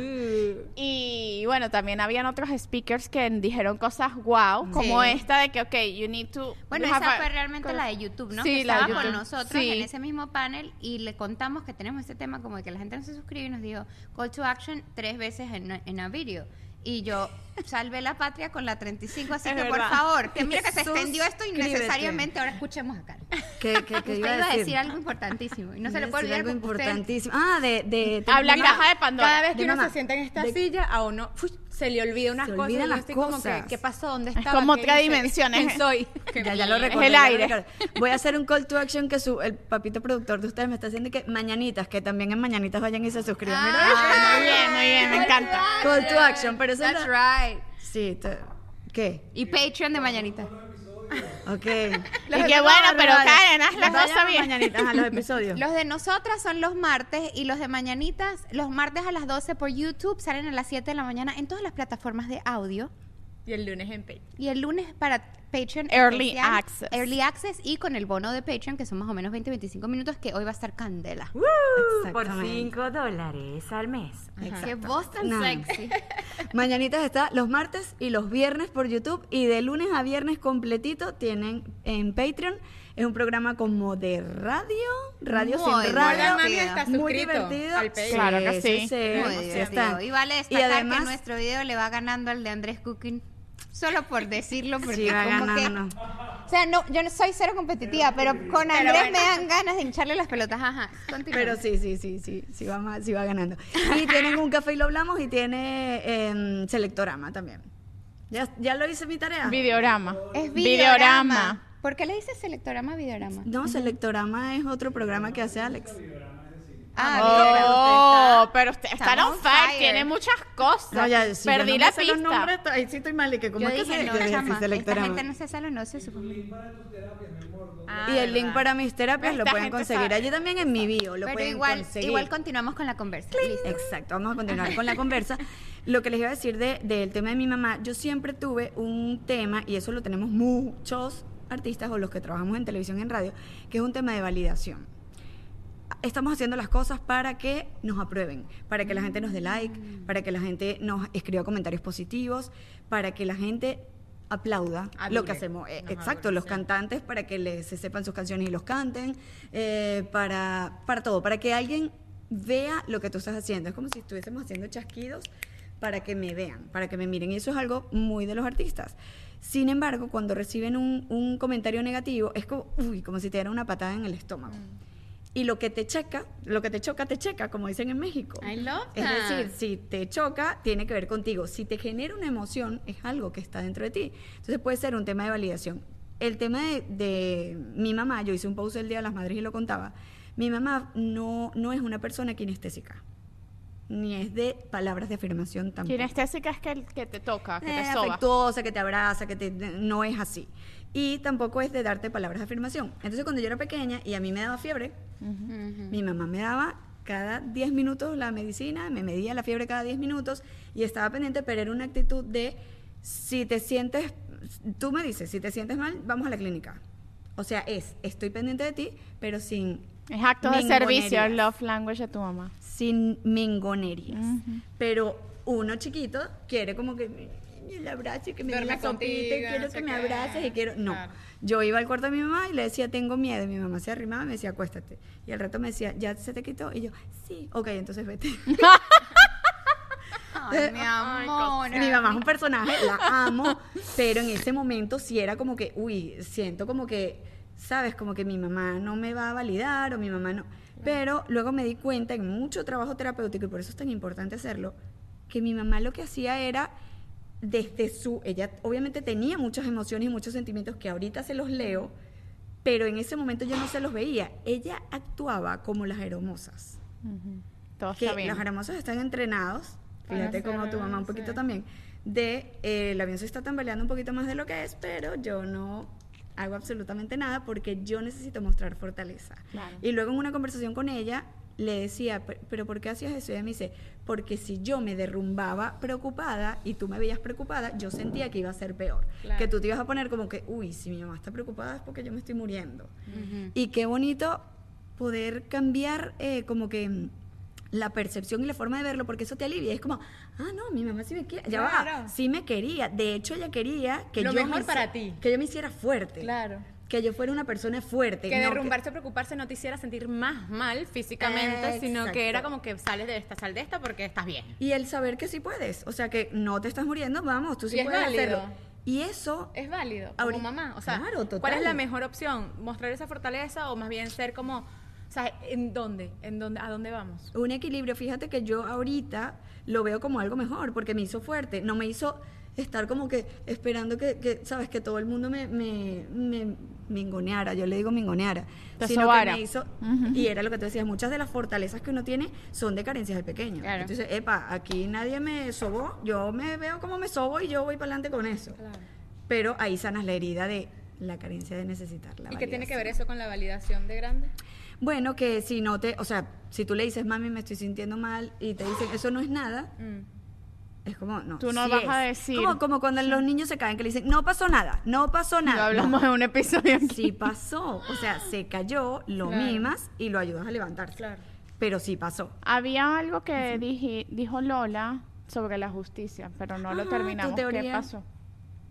Y bueno, también habían otros speakers que dijeron cosas wow, como Sí. esta de que, ok, you need to... Bueno, esa fue realmente la de YouTube, ¿no? Sí, que la estaba con nosotros Sí. en ese mismo panel y le contamos que tenemos este tema como de que la gente no se suscribe y nos dijo call to action tres veces en, en a video. Y yo salvé la patria con la 35, así Es que verdad. por favor, que mira que se extendió esto innecesariamente, ahora escuchemos acá. Que, que, que iba, iba a decir algo importantísimo y no se le a puede decir olvidar algo porque usted- importantísimo. Ah, de... de Habla caja de Pandora. Cada vez que De uno mamá. se sienta en esta De- silla, a uno ¡fuy! Se le olvida unas Se cosas. y yo las estoy como que, cosas. ¿qué pasó? ¿Dónde Es estaba? como ¿Qué otra dimensión, ¿Quién es- soy? Ya, ya lo Es recordé. el aire. Voy a hacer un call to action que su, el papito productor de ustedes me está haciendo que mañanitas, que también en mañanitas vayan y se suscriban. Mira, Ah, muy bien, muy bien, me encanta. call to action, pero eso That's no- right. Sí, te- ¿qué? Y Patreon de mañanita. Ok. Y que bueno, pero Karen, haz la cosa bien. mañanitas a los episodios. Los de nosotras son los martes y los de mañanitas, los martes a las 12 por YouTube, salen a las 7 de la mañana en todas las plataformas de audio. Y el lunes en Patreon. Y el lunes para Patreon. Early especial, access. Early Access y con el bono de Patreon, que son más o menos 20-25 minutos, que hoy va a estar candela. Por Exactamente. 5 dólares al mes. Tan No. sexy. Mañanitas está los martes y los viernes por YouTube y de lunes a viernes completito tienen en Patreon. Es un programa como de radio, radio Muy sin radio. divertido. Mami está muy divertido. al. Claro que sí. Muy sí divertido. está. Y vale Y destacar además, que nuestro video le va ganando al de Andrés Cooking. Solo por decirlo, porque Sí, va como que- ganando. O sea, no, yo no soy cero competitiva, pero con Andrés me dan ganas de hincharle las pelotas. Ajá. continúa. Pero sí, sí, sí, sí, sí va, ma- sí va ganando. Y tienen un café y lo hablamos y tiene em, Selectorama también. ¿Ya, ya lo hice mi tarea? Videorama. Es videorama. ¿Por qué le dices selectorama a videorama? No, Selectorama es otro programa que hace Alex. Ah, Oh, pero usted está on fire, tiene muchas cosas. No, ya, si Perdí yo no la me sé pista. los nombres, ahí sí estoy mal. ¿Y que cómo Yo es que dije, se no, chama, esta Selectorama. gente no se sabe, no se supo. Y el link para mis terapias lo Esta pueden gente conseguir sabe. allí también en mi bio. Lo Pero pueden igual, conseguir. igual continuamos con la conversa. Listo. Exacto, vamos a continuar con la conversa. Lo que les iba a decir de- del tema de mi mamá, yo siempre tuve un tema, y eso lo tenemos muchos artistas o los que trabajamos en televisión y en radio, que es un tema de validación. Estamos haciendo las cosas para que nos aprueben, para que la gente nos dé like, para que la gente nos escriba comentarios positivos, para que la gente aplauda lo que hacemos. Eh, exacto, los cantantes para que les, se sepan sus canciones y los canten, eh, para, para todo, para que alguien vea lo que tú estás haciendo. Es como si estuviésemos haciendo chasquidos para que me vean, para que me miren. Y eso es algo muy de los artistas. Sin embargo, cuando reciben un, un comentario negativo, es como, uy, como si te dieran una patada en el estómago. Y lo que te checa, lo que te choca, te checa, como dicen en México. I love Es that. decir, si te choca, tiene que ver contigo. Si te genera una emoción, es algo que está dentro de ti. Entonces puede ser un tema de validación. El tema de, de mi mamá, yo hice un post el Día de las Madres y lo contaba. Mi mamá no, no es una persona kinestésica, ni es de palabras de afirmación tampoco. Kinestésica es que, que te toca, que Eh, te soba. afectuosa, que te abraza, que te, no es así. Y tampoco es de darte palabras de afirmación. Entonces cuando yo era pequeña y a mí me daba fiebre, mi mamá me daba cada 10 minutos la medicina, me medía la fiebre cada 10 minutos y estaba pendiente, pero era una actitud de, si te sientes, tú me dices, si te sientes mal, vamos a la clínica. O sea, es, estoy pendiente de ti, pero sin... Es acto de servicio, love language de tu mamá. sin mingonerías. Pero uno chiquito quiere como que el abrazo y que me dé la sopita y quiero no que me abraces y quiero... No. Claro. Yo iba al cuarto de mi mamá y le decía, tengo miedo. Y mi mamá se arrimaba y me decía, acuéstate. Y al rato me decía, ¿ya se te quitó? Y yo, sí. Ok, entonces vete. Ay, mi amor. Mi mamá es un personaje, la amo, pero en ese momento sí era como que, uy, siento como que, ¿sabes? Como que mi mamá no me va a validar o mi mamá no. Pero luego me di cuenta en mucho trabajo terapéutico, y por eso es tan importante hacerlo, que mi mamá lo que hacía era desde su, ella obviamente tenía muchas emociones y muchos sentimientos que ahorita se los leo, pero en ese momento yo no se los veía. Ella actuaba como las hermosas Todo que está bien. los hermosos están entrenados, fíjate como tu mamá un poquito también, de eh, el avión se está tambaleando un poquito más de lo que es, pero yo no hago absolutamente nada porque yo necesito mostrar fortaleza. Claro. Y luego en una conversación con ella le decía, "Pe- pero ¿por qué hacías eso? Y ella me dice, porque si yo me derrumbaba preocupada y tú me veías preocupada, yo sentía que iba a ser peor. Que tú te ibas a poner como que, uy, si mi mamá está preocupada es porque yo me estoy muriendo. Y qué bonito poder cambiar eh, como que mm, la percepción y la forma de verlo, porque eso te alivia. Es como, ah, no, mi mamá sí me quiere. Ya va, sí me quería. De hecho, ella quería que Lo yo mejor me para ti. Que yo me hiciera fuerte. Claro. Que yo fuera una persona fuerte. Que no derrumbarse, preocuparse no te hiciera sentir más mal físicamente, sino que era como que sales de esta, sal de esta porque estás bien. Y el saber que sí puedes. O sea, que no te estás muriendo, vamos, tú sí Y es puedes válido. hacerlo. Y eso Es válido, como mamá. O sea, Claro, ¿cuál es la mejor opción? ¿Mostrar esa fortaleza o más bien ser como, o sea, ¿en dónde? ¿En dónde? ¿A dónde vamos? un equilibrio. Fíjate que yo ahorita lo veo como algo mejor porque me hizo fuerte. No me hizo estar como que esperando que, que, sabes, que todo el mundo me, me, me mingoneara. Yo le digo mingoneara. Te sino que sobara. me hizo, y era lo que tú decías, muchas de las fortalezas que uno tiene son de carencias de pequeño. Claro. Entonces, epa, aquí nadie me sobó, yo me veo como me sobo y yo voy para adelante con eso. Pero ahí sanas la herida de la carencia de necesitar la ¿Y qué tiene que ver eso con la validación de grande? Bueno, que si no te, o sea, si tú le dices, mami, me estoy sintiendo mal, y te dicen, eso no es nada, es como, no. Tú no sí vas es. a decir. Como, como cuando los niños se caen, que le dicen, no pasó nada, no pasó Lo nada. hablamos No, en un episodio aquí. sí pasó. O sea, se cayó, lo Claro. mimas y lo ayudas a levantarse. Claro. Pero sí pasó. Había algo que dije- dijo Lola sobre la justicia, pero no lo tu terminamos. ¿Qué teoría. pasó?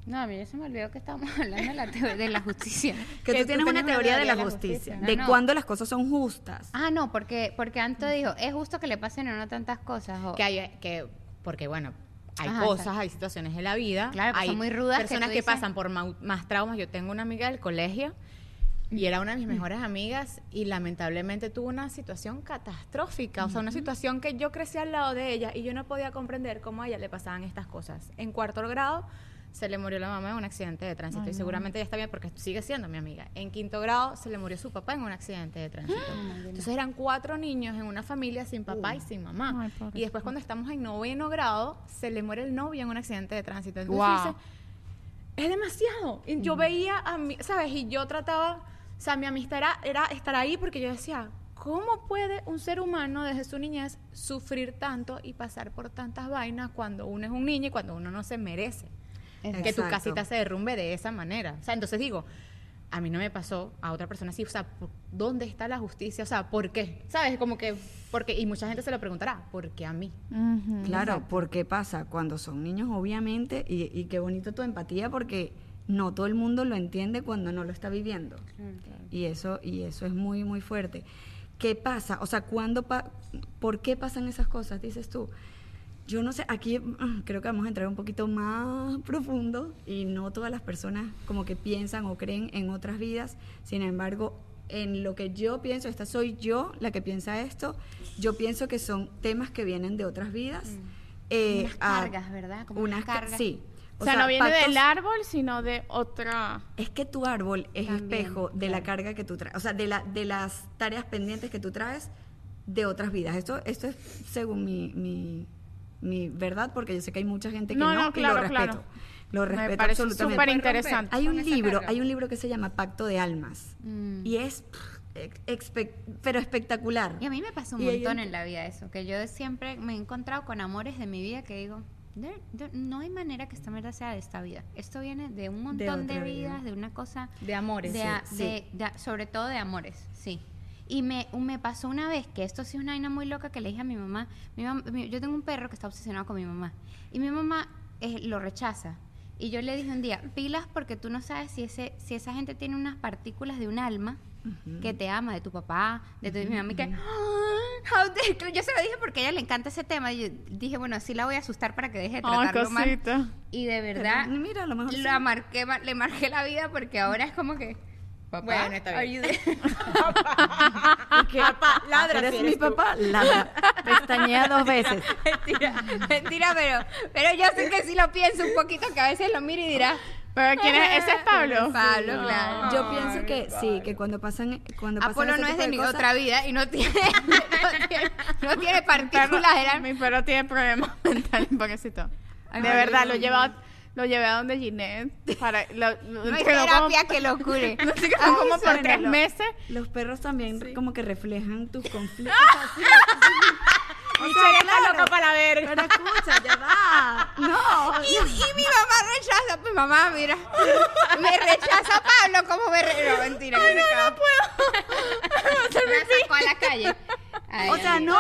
No, a mí ya se me olvidó que estábamos hablando de la, de la justicia. Que tú tienes una teoría de la justicia, de No, no. cuándo las cosas son justas. Ah, no, porque, porque Anto dijo, es justo que le pasen a uno tantas cosas. o- Que hay, que, porque bueno, hay Ajá, cosas, exacto. hay situaciones en la vida. Claro, que hay muy rudas que Personas que, dices- pasan por más traumas. Yo tengo una amiga del colegio y era una de mis mejores amigas y lamentablemente tuvo una situación catastrófica. O sea, una situación que yo crecí al lado de ella y yo no podía comprender cómo a ella le pasaban estas cosas. En cuarto grado se le murió la mamá en un accidente de tránsito y seguramente ella está bien porque sigue siendo mi amiga. En quinto grado se le murió su papá en un accidente de tránsito. Entonces eran cuatro niños en una familia sin papá y sin mamá. Ay, y después cuando estamos en noveno grado se le muere el novio en un accidente de tránsito. Entonces Wow. es demasiado. Y yo veía a mí, ¿sabes? Y yo trataba, o sea, mi amistad era, era estar ahí porque yo decía, ¿cómo puede un ser humano desde su niñez sufrir tanto y pasar por tantas vainas cuando uno es un niño y cuando uno no se merece? Que tu Exacto. casita se derrumbe de esa manera. O sea, entonces digo, a mí no me pasó, a otra persona sí. O sea, ¿por- ¿dónde está la justicia? O sea, ¿por qué? ¿Sabes? Como que, porque, y mucha gente se lo preguntará, ¿por qué a mí? Ujú. Claro, porque pasa cuando son niños, obviamente, y, y qué bonito tu empatía, porque no todo el mundo lo entiende cuando no lo está viviendo. Y eso, y eso es muy, muy fuerte. ¿Qué pasa? O sea, ¿cuándo pa- ¿por qué pasan esas cosas? Dices tú. Yo no sé, aquí mm, creo que vamos a entrar un poquito más profundo y no todas las personas como que piensan o creen en otras vidas, sin embargo, en lo que yo pienso, esta soy yo la que piensa esto, yo pienso que son temas que vienen de otras vidas. eh, Unas a- cargas, ¿verdad? Como unas unas ca- cargas. Sí. O, sea, no viene pactos- del árbol, sino de otra. Es que tu árbol es También, espejo de la carga que tú traes, o sea, de, la, de las tareas pendientes que tú traes de otras vidas. Esto, esto es según mi, mi, mi verdad, porque yo sé que hay mucha gente que No, no, no, y claro, lo respeto. claro. Lo Me respeto parece absolutamente. súper interesante. Hay un libro, carga. hay un libro que se llama Pacto de Almas Mm. y es pero espectacular. Y a mí me pasa un Y montón en la vida eso, que yo siempre me he encontrado con amores de mi vida que digo, "There- there- no hay manera que esta mierda sea de esta vida. Esto viene de un montón de, vida. vidas, de una cosa... De amores. de, sí. a- sí. de- de- sobre todo de amores, sí. Y me, me pasó una vez que esto sí es una vaina muy loca que le dije a mi mamá. Mi mam- mi- yo tengo un perro que está obsesionado con mi mamá. Y mi mamá eh, lo rechaza. Y yo le dije un día, pilas porque tú no sabes si, ese, si esa gente tiene unas partículas de un alma que te ama, de tu papá, de tu mi mamá. Y que, "Ah, how dare-" yo se lo dije porque a ella le encanta ese tema. Y yo dije, bueno, así la voy a asustar para que deje de tratarlo mal. cosita. Y de verdad, Pero, mira, lo mejor sí. la marqué, ma- le marqué la vida porque ahora es como que. Papá, Bueno, está bien. there? Y que, ¿Eres mi papá? Ladra. Pestañea dos veces. mentira, mentira, pero, pero yo sé que sí lo pienso un poquito, que a veces lo miro y dirá. ¿Pero quién es? ¿Ese es Pablo? Pablo, claro. Yo pienso que sí, que cuando pasan cuando pasan Apolo ese no es de mi cosas- otra vida y no tiene, no tiene, no tiene partículas. Mi perro tiene problemas mentales, pobrecito. De verdad, lo lleva. Lo llevé a donde Ginette para lo, lo no hay terapia como, que lo cure. lo entrenó como por tres meses. Los perros también como que reflejan tus conflictos. Así. O sea, claro, para verga. Pero escucha, ya va. No. Y, y mi mamá rechaza, mi mamá, mira, me rechaza Pablo como me re- No, mentira, que se acaba. Me sacó a la calle. Ay, O sea, no,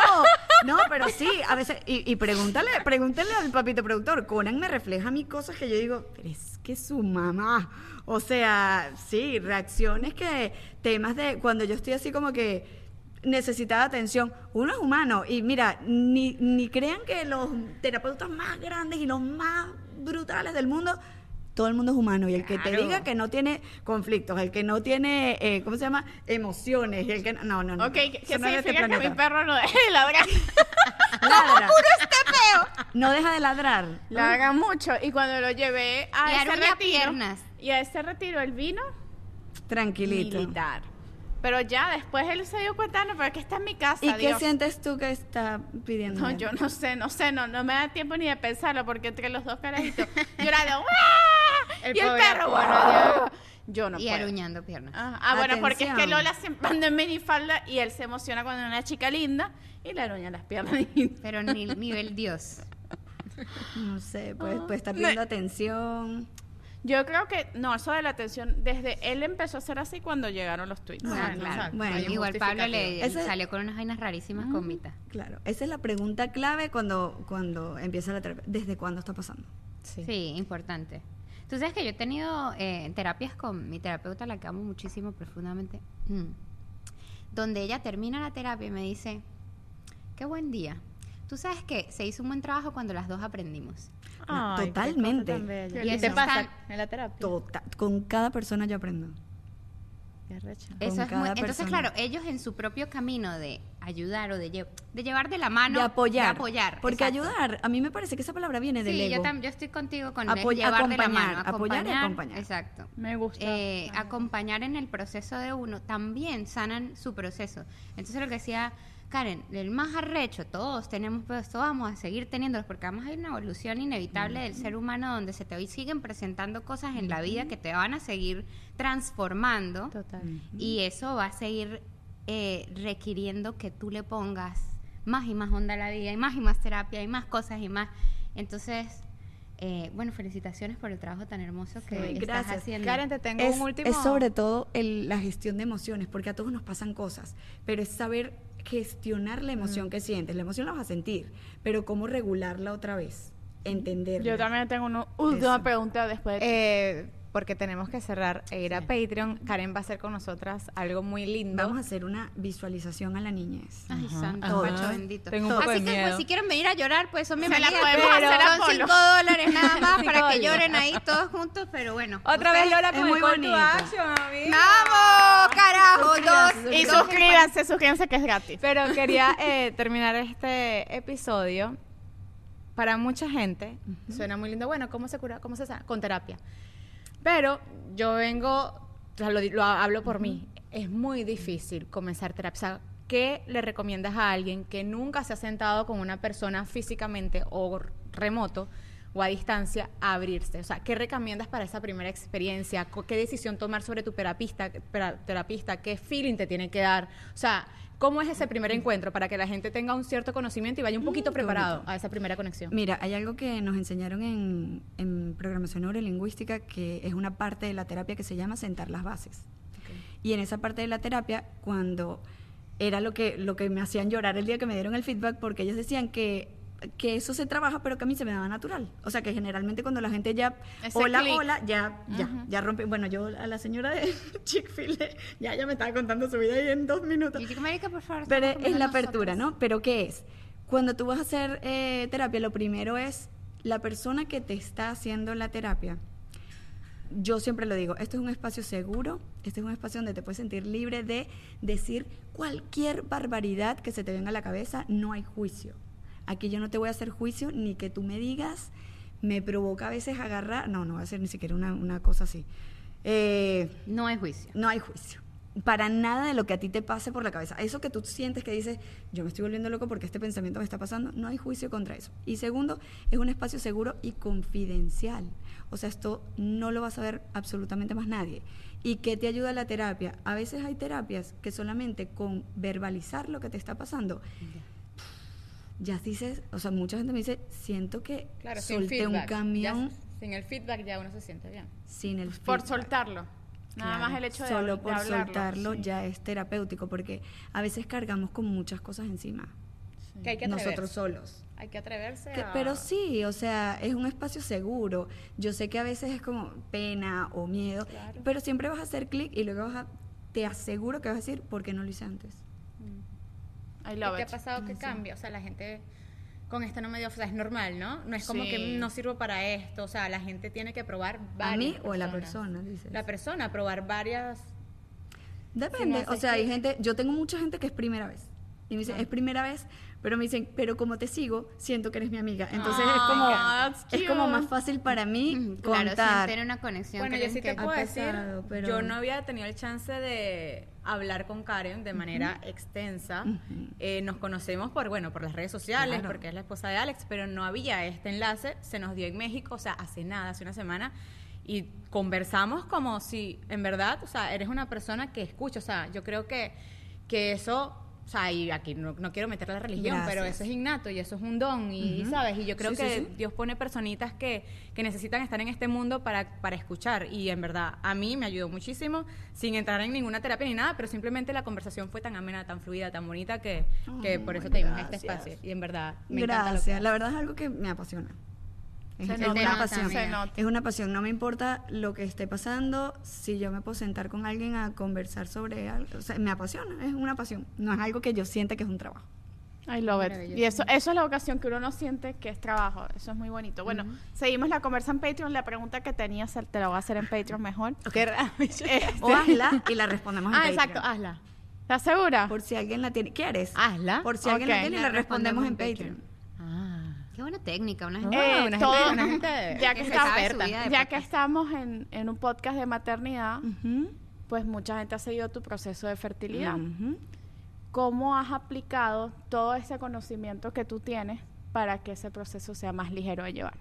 no, pero sí, a veces, y, y pregúntale, pregúntale al papito productor, Conan me refleja a mí cosas que yo digo, pero es que su mamá, o sea, sí, reacciones que, temas de, cuando yo estoy así como que necesitaba atención, uno es humano, y mira, ni, ni crean que los terapeutas más grandes y los más brutales del mundo, todo el mundo es humano y el que te diga que no tiene conflictos, el que no tiene, eh, ¿cómo se llama? Emociones, el que no, no, no. Ok, ¿qué, eso qué no es de este significa que mi perro no deje de ladrar? Ladra. No deja de ladrar. Ladra mucho. Y cuando lo llevé a Y ese retiro, piernas. y a ese retiro él vino Tranquilito. militar. Pero ya después él se dio cuenta, no, pero es que está en mi casa, ¿Y qué Dios. sientes tú que está pidiendo? No, yo no sé, no sé, no, no me da tiempo ni de pensarlo porque entre los dos carajitos llorando ¡Uah! El y el perro ¡Uah! yo no y puedo. aruñando piernas. Ah, ah, bueno, porque es que. Lola siempre anda en minifalda y él se emociona cuando es una chica linda y le aruña las piernas. Pero ni, nivel Dios. No sé, puede, Ah. puede estar pidiendo atención. Yo creo que, no, eso de la atención, desde él empezó a hacer así cuando llegaron los tweets. Ah, Ah, claro. exacto. Bueno, Igual Pablo le. Ese- salió con unas vainas rarísimas con Vita. Claro, esa es la pregunta clave cuando, cuando empieza la terapia. ¿Desde cuándo está pasando? Sí. importante. Tú sabes que yo he tenido eh, terapias con mi terapeuta, la que amo muchísimo profundamente, mm, donde ella termina la terapia y me dice, qué buen día. Tú sabes que se hizo un buen trabajo cuando las dos aprendimos. Ay, qué cosa totalmente. Y ¿Y eso te pasa en la terapia? Tota- con cada persona yo aprendo. Eso es muy- entonces, persona. claro, ellos en su propio camino de ayudar o de, lle- de llevar de la mano, de apoyar. de apoyar, Porque exacto. ayudar, a mí me parece que esa palabra viene del Sí, ego. yo, estoy contigo con Apoy- el llevar de la acompañar, mano, apoyar y acompañar. Exacto. Me gusta. Eh, acompañar en el proceso de uno también sanan su proceso. Entonces lo que decía Karen, el más arrecho, todos tenemos, pero esto vamos a seguir teniéndolos porque vamos a ir una evolución inevitable del ser humano donde se te hoy siguen presentando cosas en la vida que te van a seguir transformando Total. y eso va a seguir eh, requiriendo que tú le pongas más y más onda a la vida y más y más terapia y más cosas y más. Entonces, eh, bueno, felicitaciones por el trabajo tan hermoso que Sí, estás gracias. haciendo. Karen, te tengo es, un último. es sobre todo el- la gestión de emociones, porque a todos nos pasan cosas, pero es saber gestionar la emoción que sientes. La emoción la vas a sentir, pero cómo regularla otra vez, entenderla. Yo también tengo una última Eso. pregunta después de Eh, porque tenemos que cerrar e ir a Patreon. Karen va a hacer con nosotras algo muy lindo. Vamos a hacer una visualización a la niñez. Ay, santo, Ajá. macho bendito. Tengo un poco Así de que miedo. pues si quieren venir a llorar, pues son Se bienvenidas. la podemos pero hacer a son Polo. 5 dólares nada más para que lloren ahí todos juntos, pero bueno. Otra vez Lola es con muy bonito. action. ¡Vamos, carajo! Suscríbanse, Dos. Y dos- suscríbanse, suscríbanse que es gratis. Pero quería eh, terminar este episodio. Para mucha gente suena muy lindo. Bueno, ¿cómo se cura? ¿Cómo se sana? Con terapia. Pero yo vengo, lo, lo hablo por mí. Es muy difícil comenzar terapia. O sea, ¿qué le recomiendas a alguien que nunca se ha sentado con una persona físicamente o remoto o a distancia a abrirse? O sea, ¿qué recomiendas para esa primera experiencia? ¿Qué decisión tomar sobre tu terapista, terapista? ¿Qué feeling te tiene que dar? O sea, ¿cómo es ese primer encuentro para que la gente tenga un cierto conocimiento y vaya un poquito preparado a esa primera conexión? Mira, hay algo que nos enseñaron en, en programación neurolingüística que es una parte de la terapia que se llama sentar las bases. Y en esa parte de la terapia, cuando era lo que, lo que me hacían llorar el día que me dieron el feedback, porque ellos decían que, que eso se trabaja, pero que a mí se me daba natural. O sea, que generalmente cuando la gente ya, Ese hola, clic. hola, ya, ya, ya rompe. Bueno, yo a la señora de Chick-fil-A, ya, ya me estaba contando su vida ahí en dos minutos. Y digo, marica, por favor. Pero es la apertura. ¿no? Pero ¿qué es? Cuando tú vas a hacer eh, terapia, lo primero es la persona que te está haciendo la terapia. Yo siempre lo digo, esto es un espacio seguro, este es un espacio donde te puedes sentir libre de decir cualquier barbaridad que se te venga a la cabeza, no hay juicio. Aquí yo no te voy a hacer juicio ni que tú me digas, me provoca a veces agarrar, no, no va a ser ni siquiera una, una cosa así. Eh, No hay juicio. no hay juicio. Para nada de lo que a ti te pase por la cabeza. Eso que tú sientes que dices, yo me estoy volviendo loco porque este pensamiento me está pasando, no hay juicio contra eso. Y segundo, es un espacio seguro y confidencial. O sea, esto no lo va a saber absolutamente más nadie. ¿Y qué te ayuda la terapia? A veces hay terapias que solamente con verbalizar lo que te está pasando, ya dices, o sea, mucha gente me dice, siento que Claro, sin solté un camión Ya- sin el feedback ya uno se siente bien. sin el Por feedback. soltarlo. Nada Claro, más el hecho de solo de por hablarlo, soltarlo sí. ya es terapéutico porque a veces cargamos con muchas cosas encima Que hay que atreverse. nosotros solos Hay que atreverse Que- a... pero sí o sea es un espacio seguro yo sé que a veces es como pena o miedo Claro. pero siempre vas a hacer clic y luego vas a te aseguro que vas a decir ¿por qué no lo hice antes? I ¿Qué love te ha it. pasado que cambia? O sea, la gente con esto no me dio... O sea, es normal, ¿no? No es como Sí. que no sirvo para esto. O sea, la gente tiene que probar ¿A varias mí o a la personas. persona? Dices. La persona, probar varias... Depende, Si no o sea, hay gente, yo tengo mucha gente que es primera vez. Y me dicen, Ah. es primera vez, pero me dicen, pero como te sigo, siento que eres mi amiga. Entonces es Ah, como that's es como más fácil para mí Mm, Claro, contar. sienten una conexión. Bueno, yo sí te puedo ha decir, pero- yo no había tenido el chance de hablar con Karen de manera extensa. Eh, nos conocemos por, bueno, por las redes sociales, Claro. porque es la esposa de Alex, pero no había este enlace. Se nos dio en México, o sea, hace nada, hace una semana. Y conversamos como si, en verdad, o sea, eres una persona que escucha. O sea, yo creo que, que eso... O sea, y aquí no, no quiero meter la religión, pero Gracias. eso es innato y eso es un don, y Ujú. ¿sabes? Y yo creo Sí, sí, que sí. Dios pone personitas que, que necesitan estar en este mundo para, para escuchar. Y en verdad, a mí me ayudó muchísimo, sin entrar en ninguna terapia ni nada, pero simplemente la conversación fue tan amena, tan fluida, tan bonita, que, que por eso te dimos este gracias. espacio. Y en verdad, me encanta lo que Gracias, la verdad es algo que me apasiona. Es, Se es nota, una se pasión. nota. Es una pasión. No me importa lo que esté pasando. Si yo me puedo sentar con alguien a conversar sobre algo, o sea, me apasiona. Es una pasión. No es algo que yo sienta que es un trabajo. I love it. Y eso, eso es la vocación que uno no siente que es trabajo. Eso es muy bonito. Bueno, seguimos la conversa en Patreon. La pregunta que tenías te la voy a hacer en Patreon mejor. Raro. Este, O hazla y la respondemos en ah, Patreon. exacto, hazla. ¿Estás segura? Por si alguien la tiene. ¿Quieres? Hazla. Por si alguien Ok. la tiene y La la respondemos en respondemos en Patreon. Ah. Qué buena técnica, una gente- Eh, una todo- gente- una gente ya que que vida de ya que podcast. estamos en, en un podcast de maternidad, pues mucha gente ha seguido tu proceso de fertilidad. ¿Cómo has aplicado todo ese conocimiento que tú tienes para que ese proceso sea más ligero de llevar?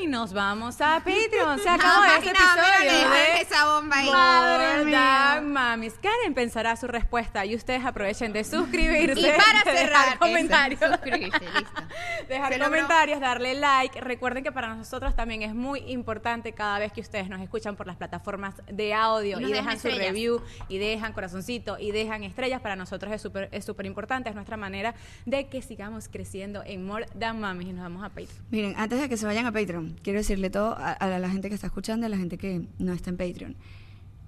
Y nos vamos a Patreon. Se acabó más este episodio. que de- esa bomba ahí. Madre mía. mamis. Karen pensará su respuesta y ustedes aprovechen de suscribirse. Y para de dejar cerrar, comentarios. eso, suscribirse, listo. dejar Se logró. comentarios, darle like. Recuerden que para nosotros también es muy importante cada vez que ustedes nos escuchan por las plataformas de audio Y dejan dejan su review y dejan corazoncito y dejan estrellas. Para nosotros es súper es súper importante. Es nuestra manera de que sigamos creciendo en More Than Mamis y nos vamos a Patreon. Miren, antes de que se vayan a Patreon, quiero decirle todo a, a la gente que está escuchando a la gente que no está en Patreon.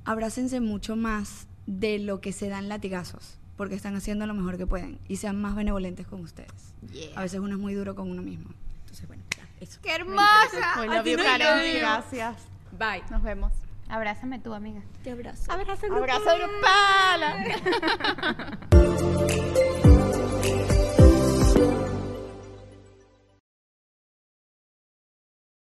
Abrácense mucho más de lo que se dan latigazos, porque están haciendo lo mejor que pueden y sean más benevolentes con ustedes. A veces uno es muy duro con uno mismo. Entonces, bueno, ya, eso. ¡Qué hermosa! Love you, Karen. Gracias. Bye. Nos vemos. Abrázame tú, amiga. Te abrazo. Abrazo grupal.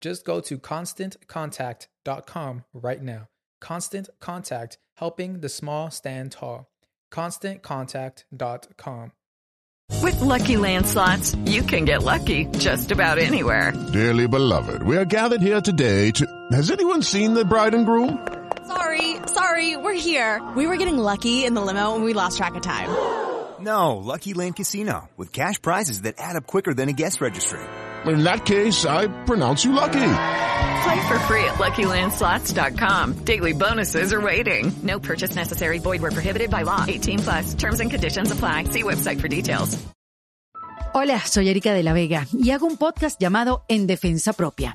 Just go to constantcontact.com right now. Constant Contact, helping the small stand tall. ConstantContact.com. With Lucky Land slots, you can get lucky just about anywhere. Dearly beloved, we are gathered here today to. Has anyone seen the bride and groom? Sorry, sorry, we're here. We were getting lucky in the limo and we lost track of time. No, Lucky Land Casino, with cash prizes that add up quicker than a guest registry. In that case, I pronounce you lucky. Play for free at LuckyLandSlots.com. Daily bonuses are waiting. No purchase necessary. Void where prohibited by law. 18 plus. Terms and conditions apply. See website for details. Hola, soy Erika de la Vega y hago un podcast llamado En Defensa Propia,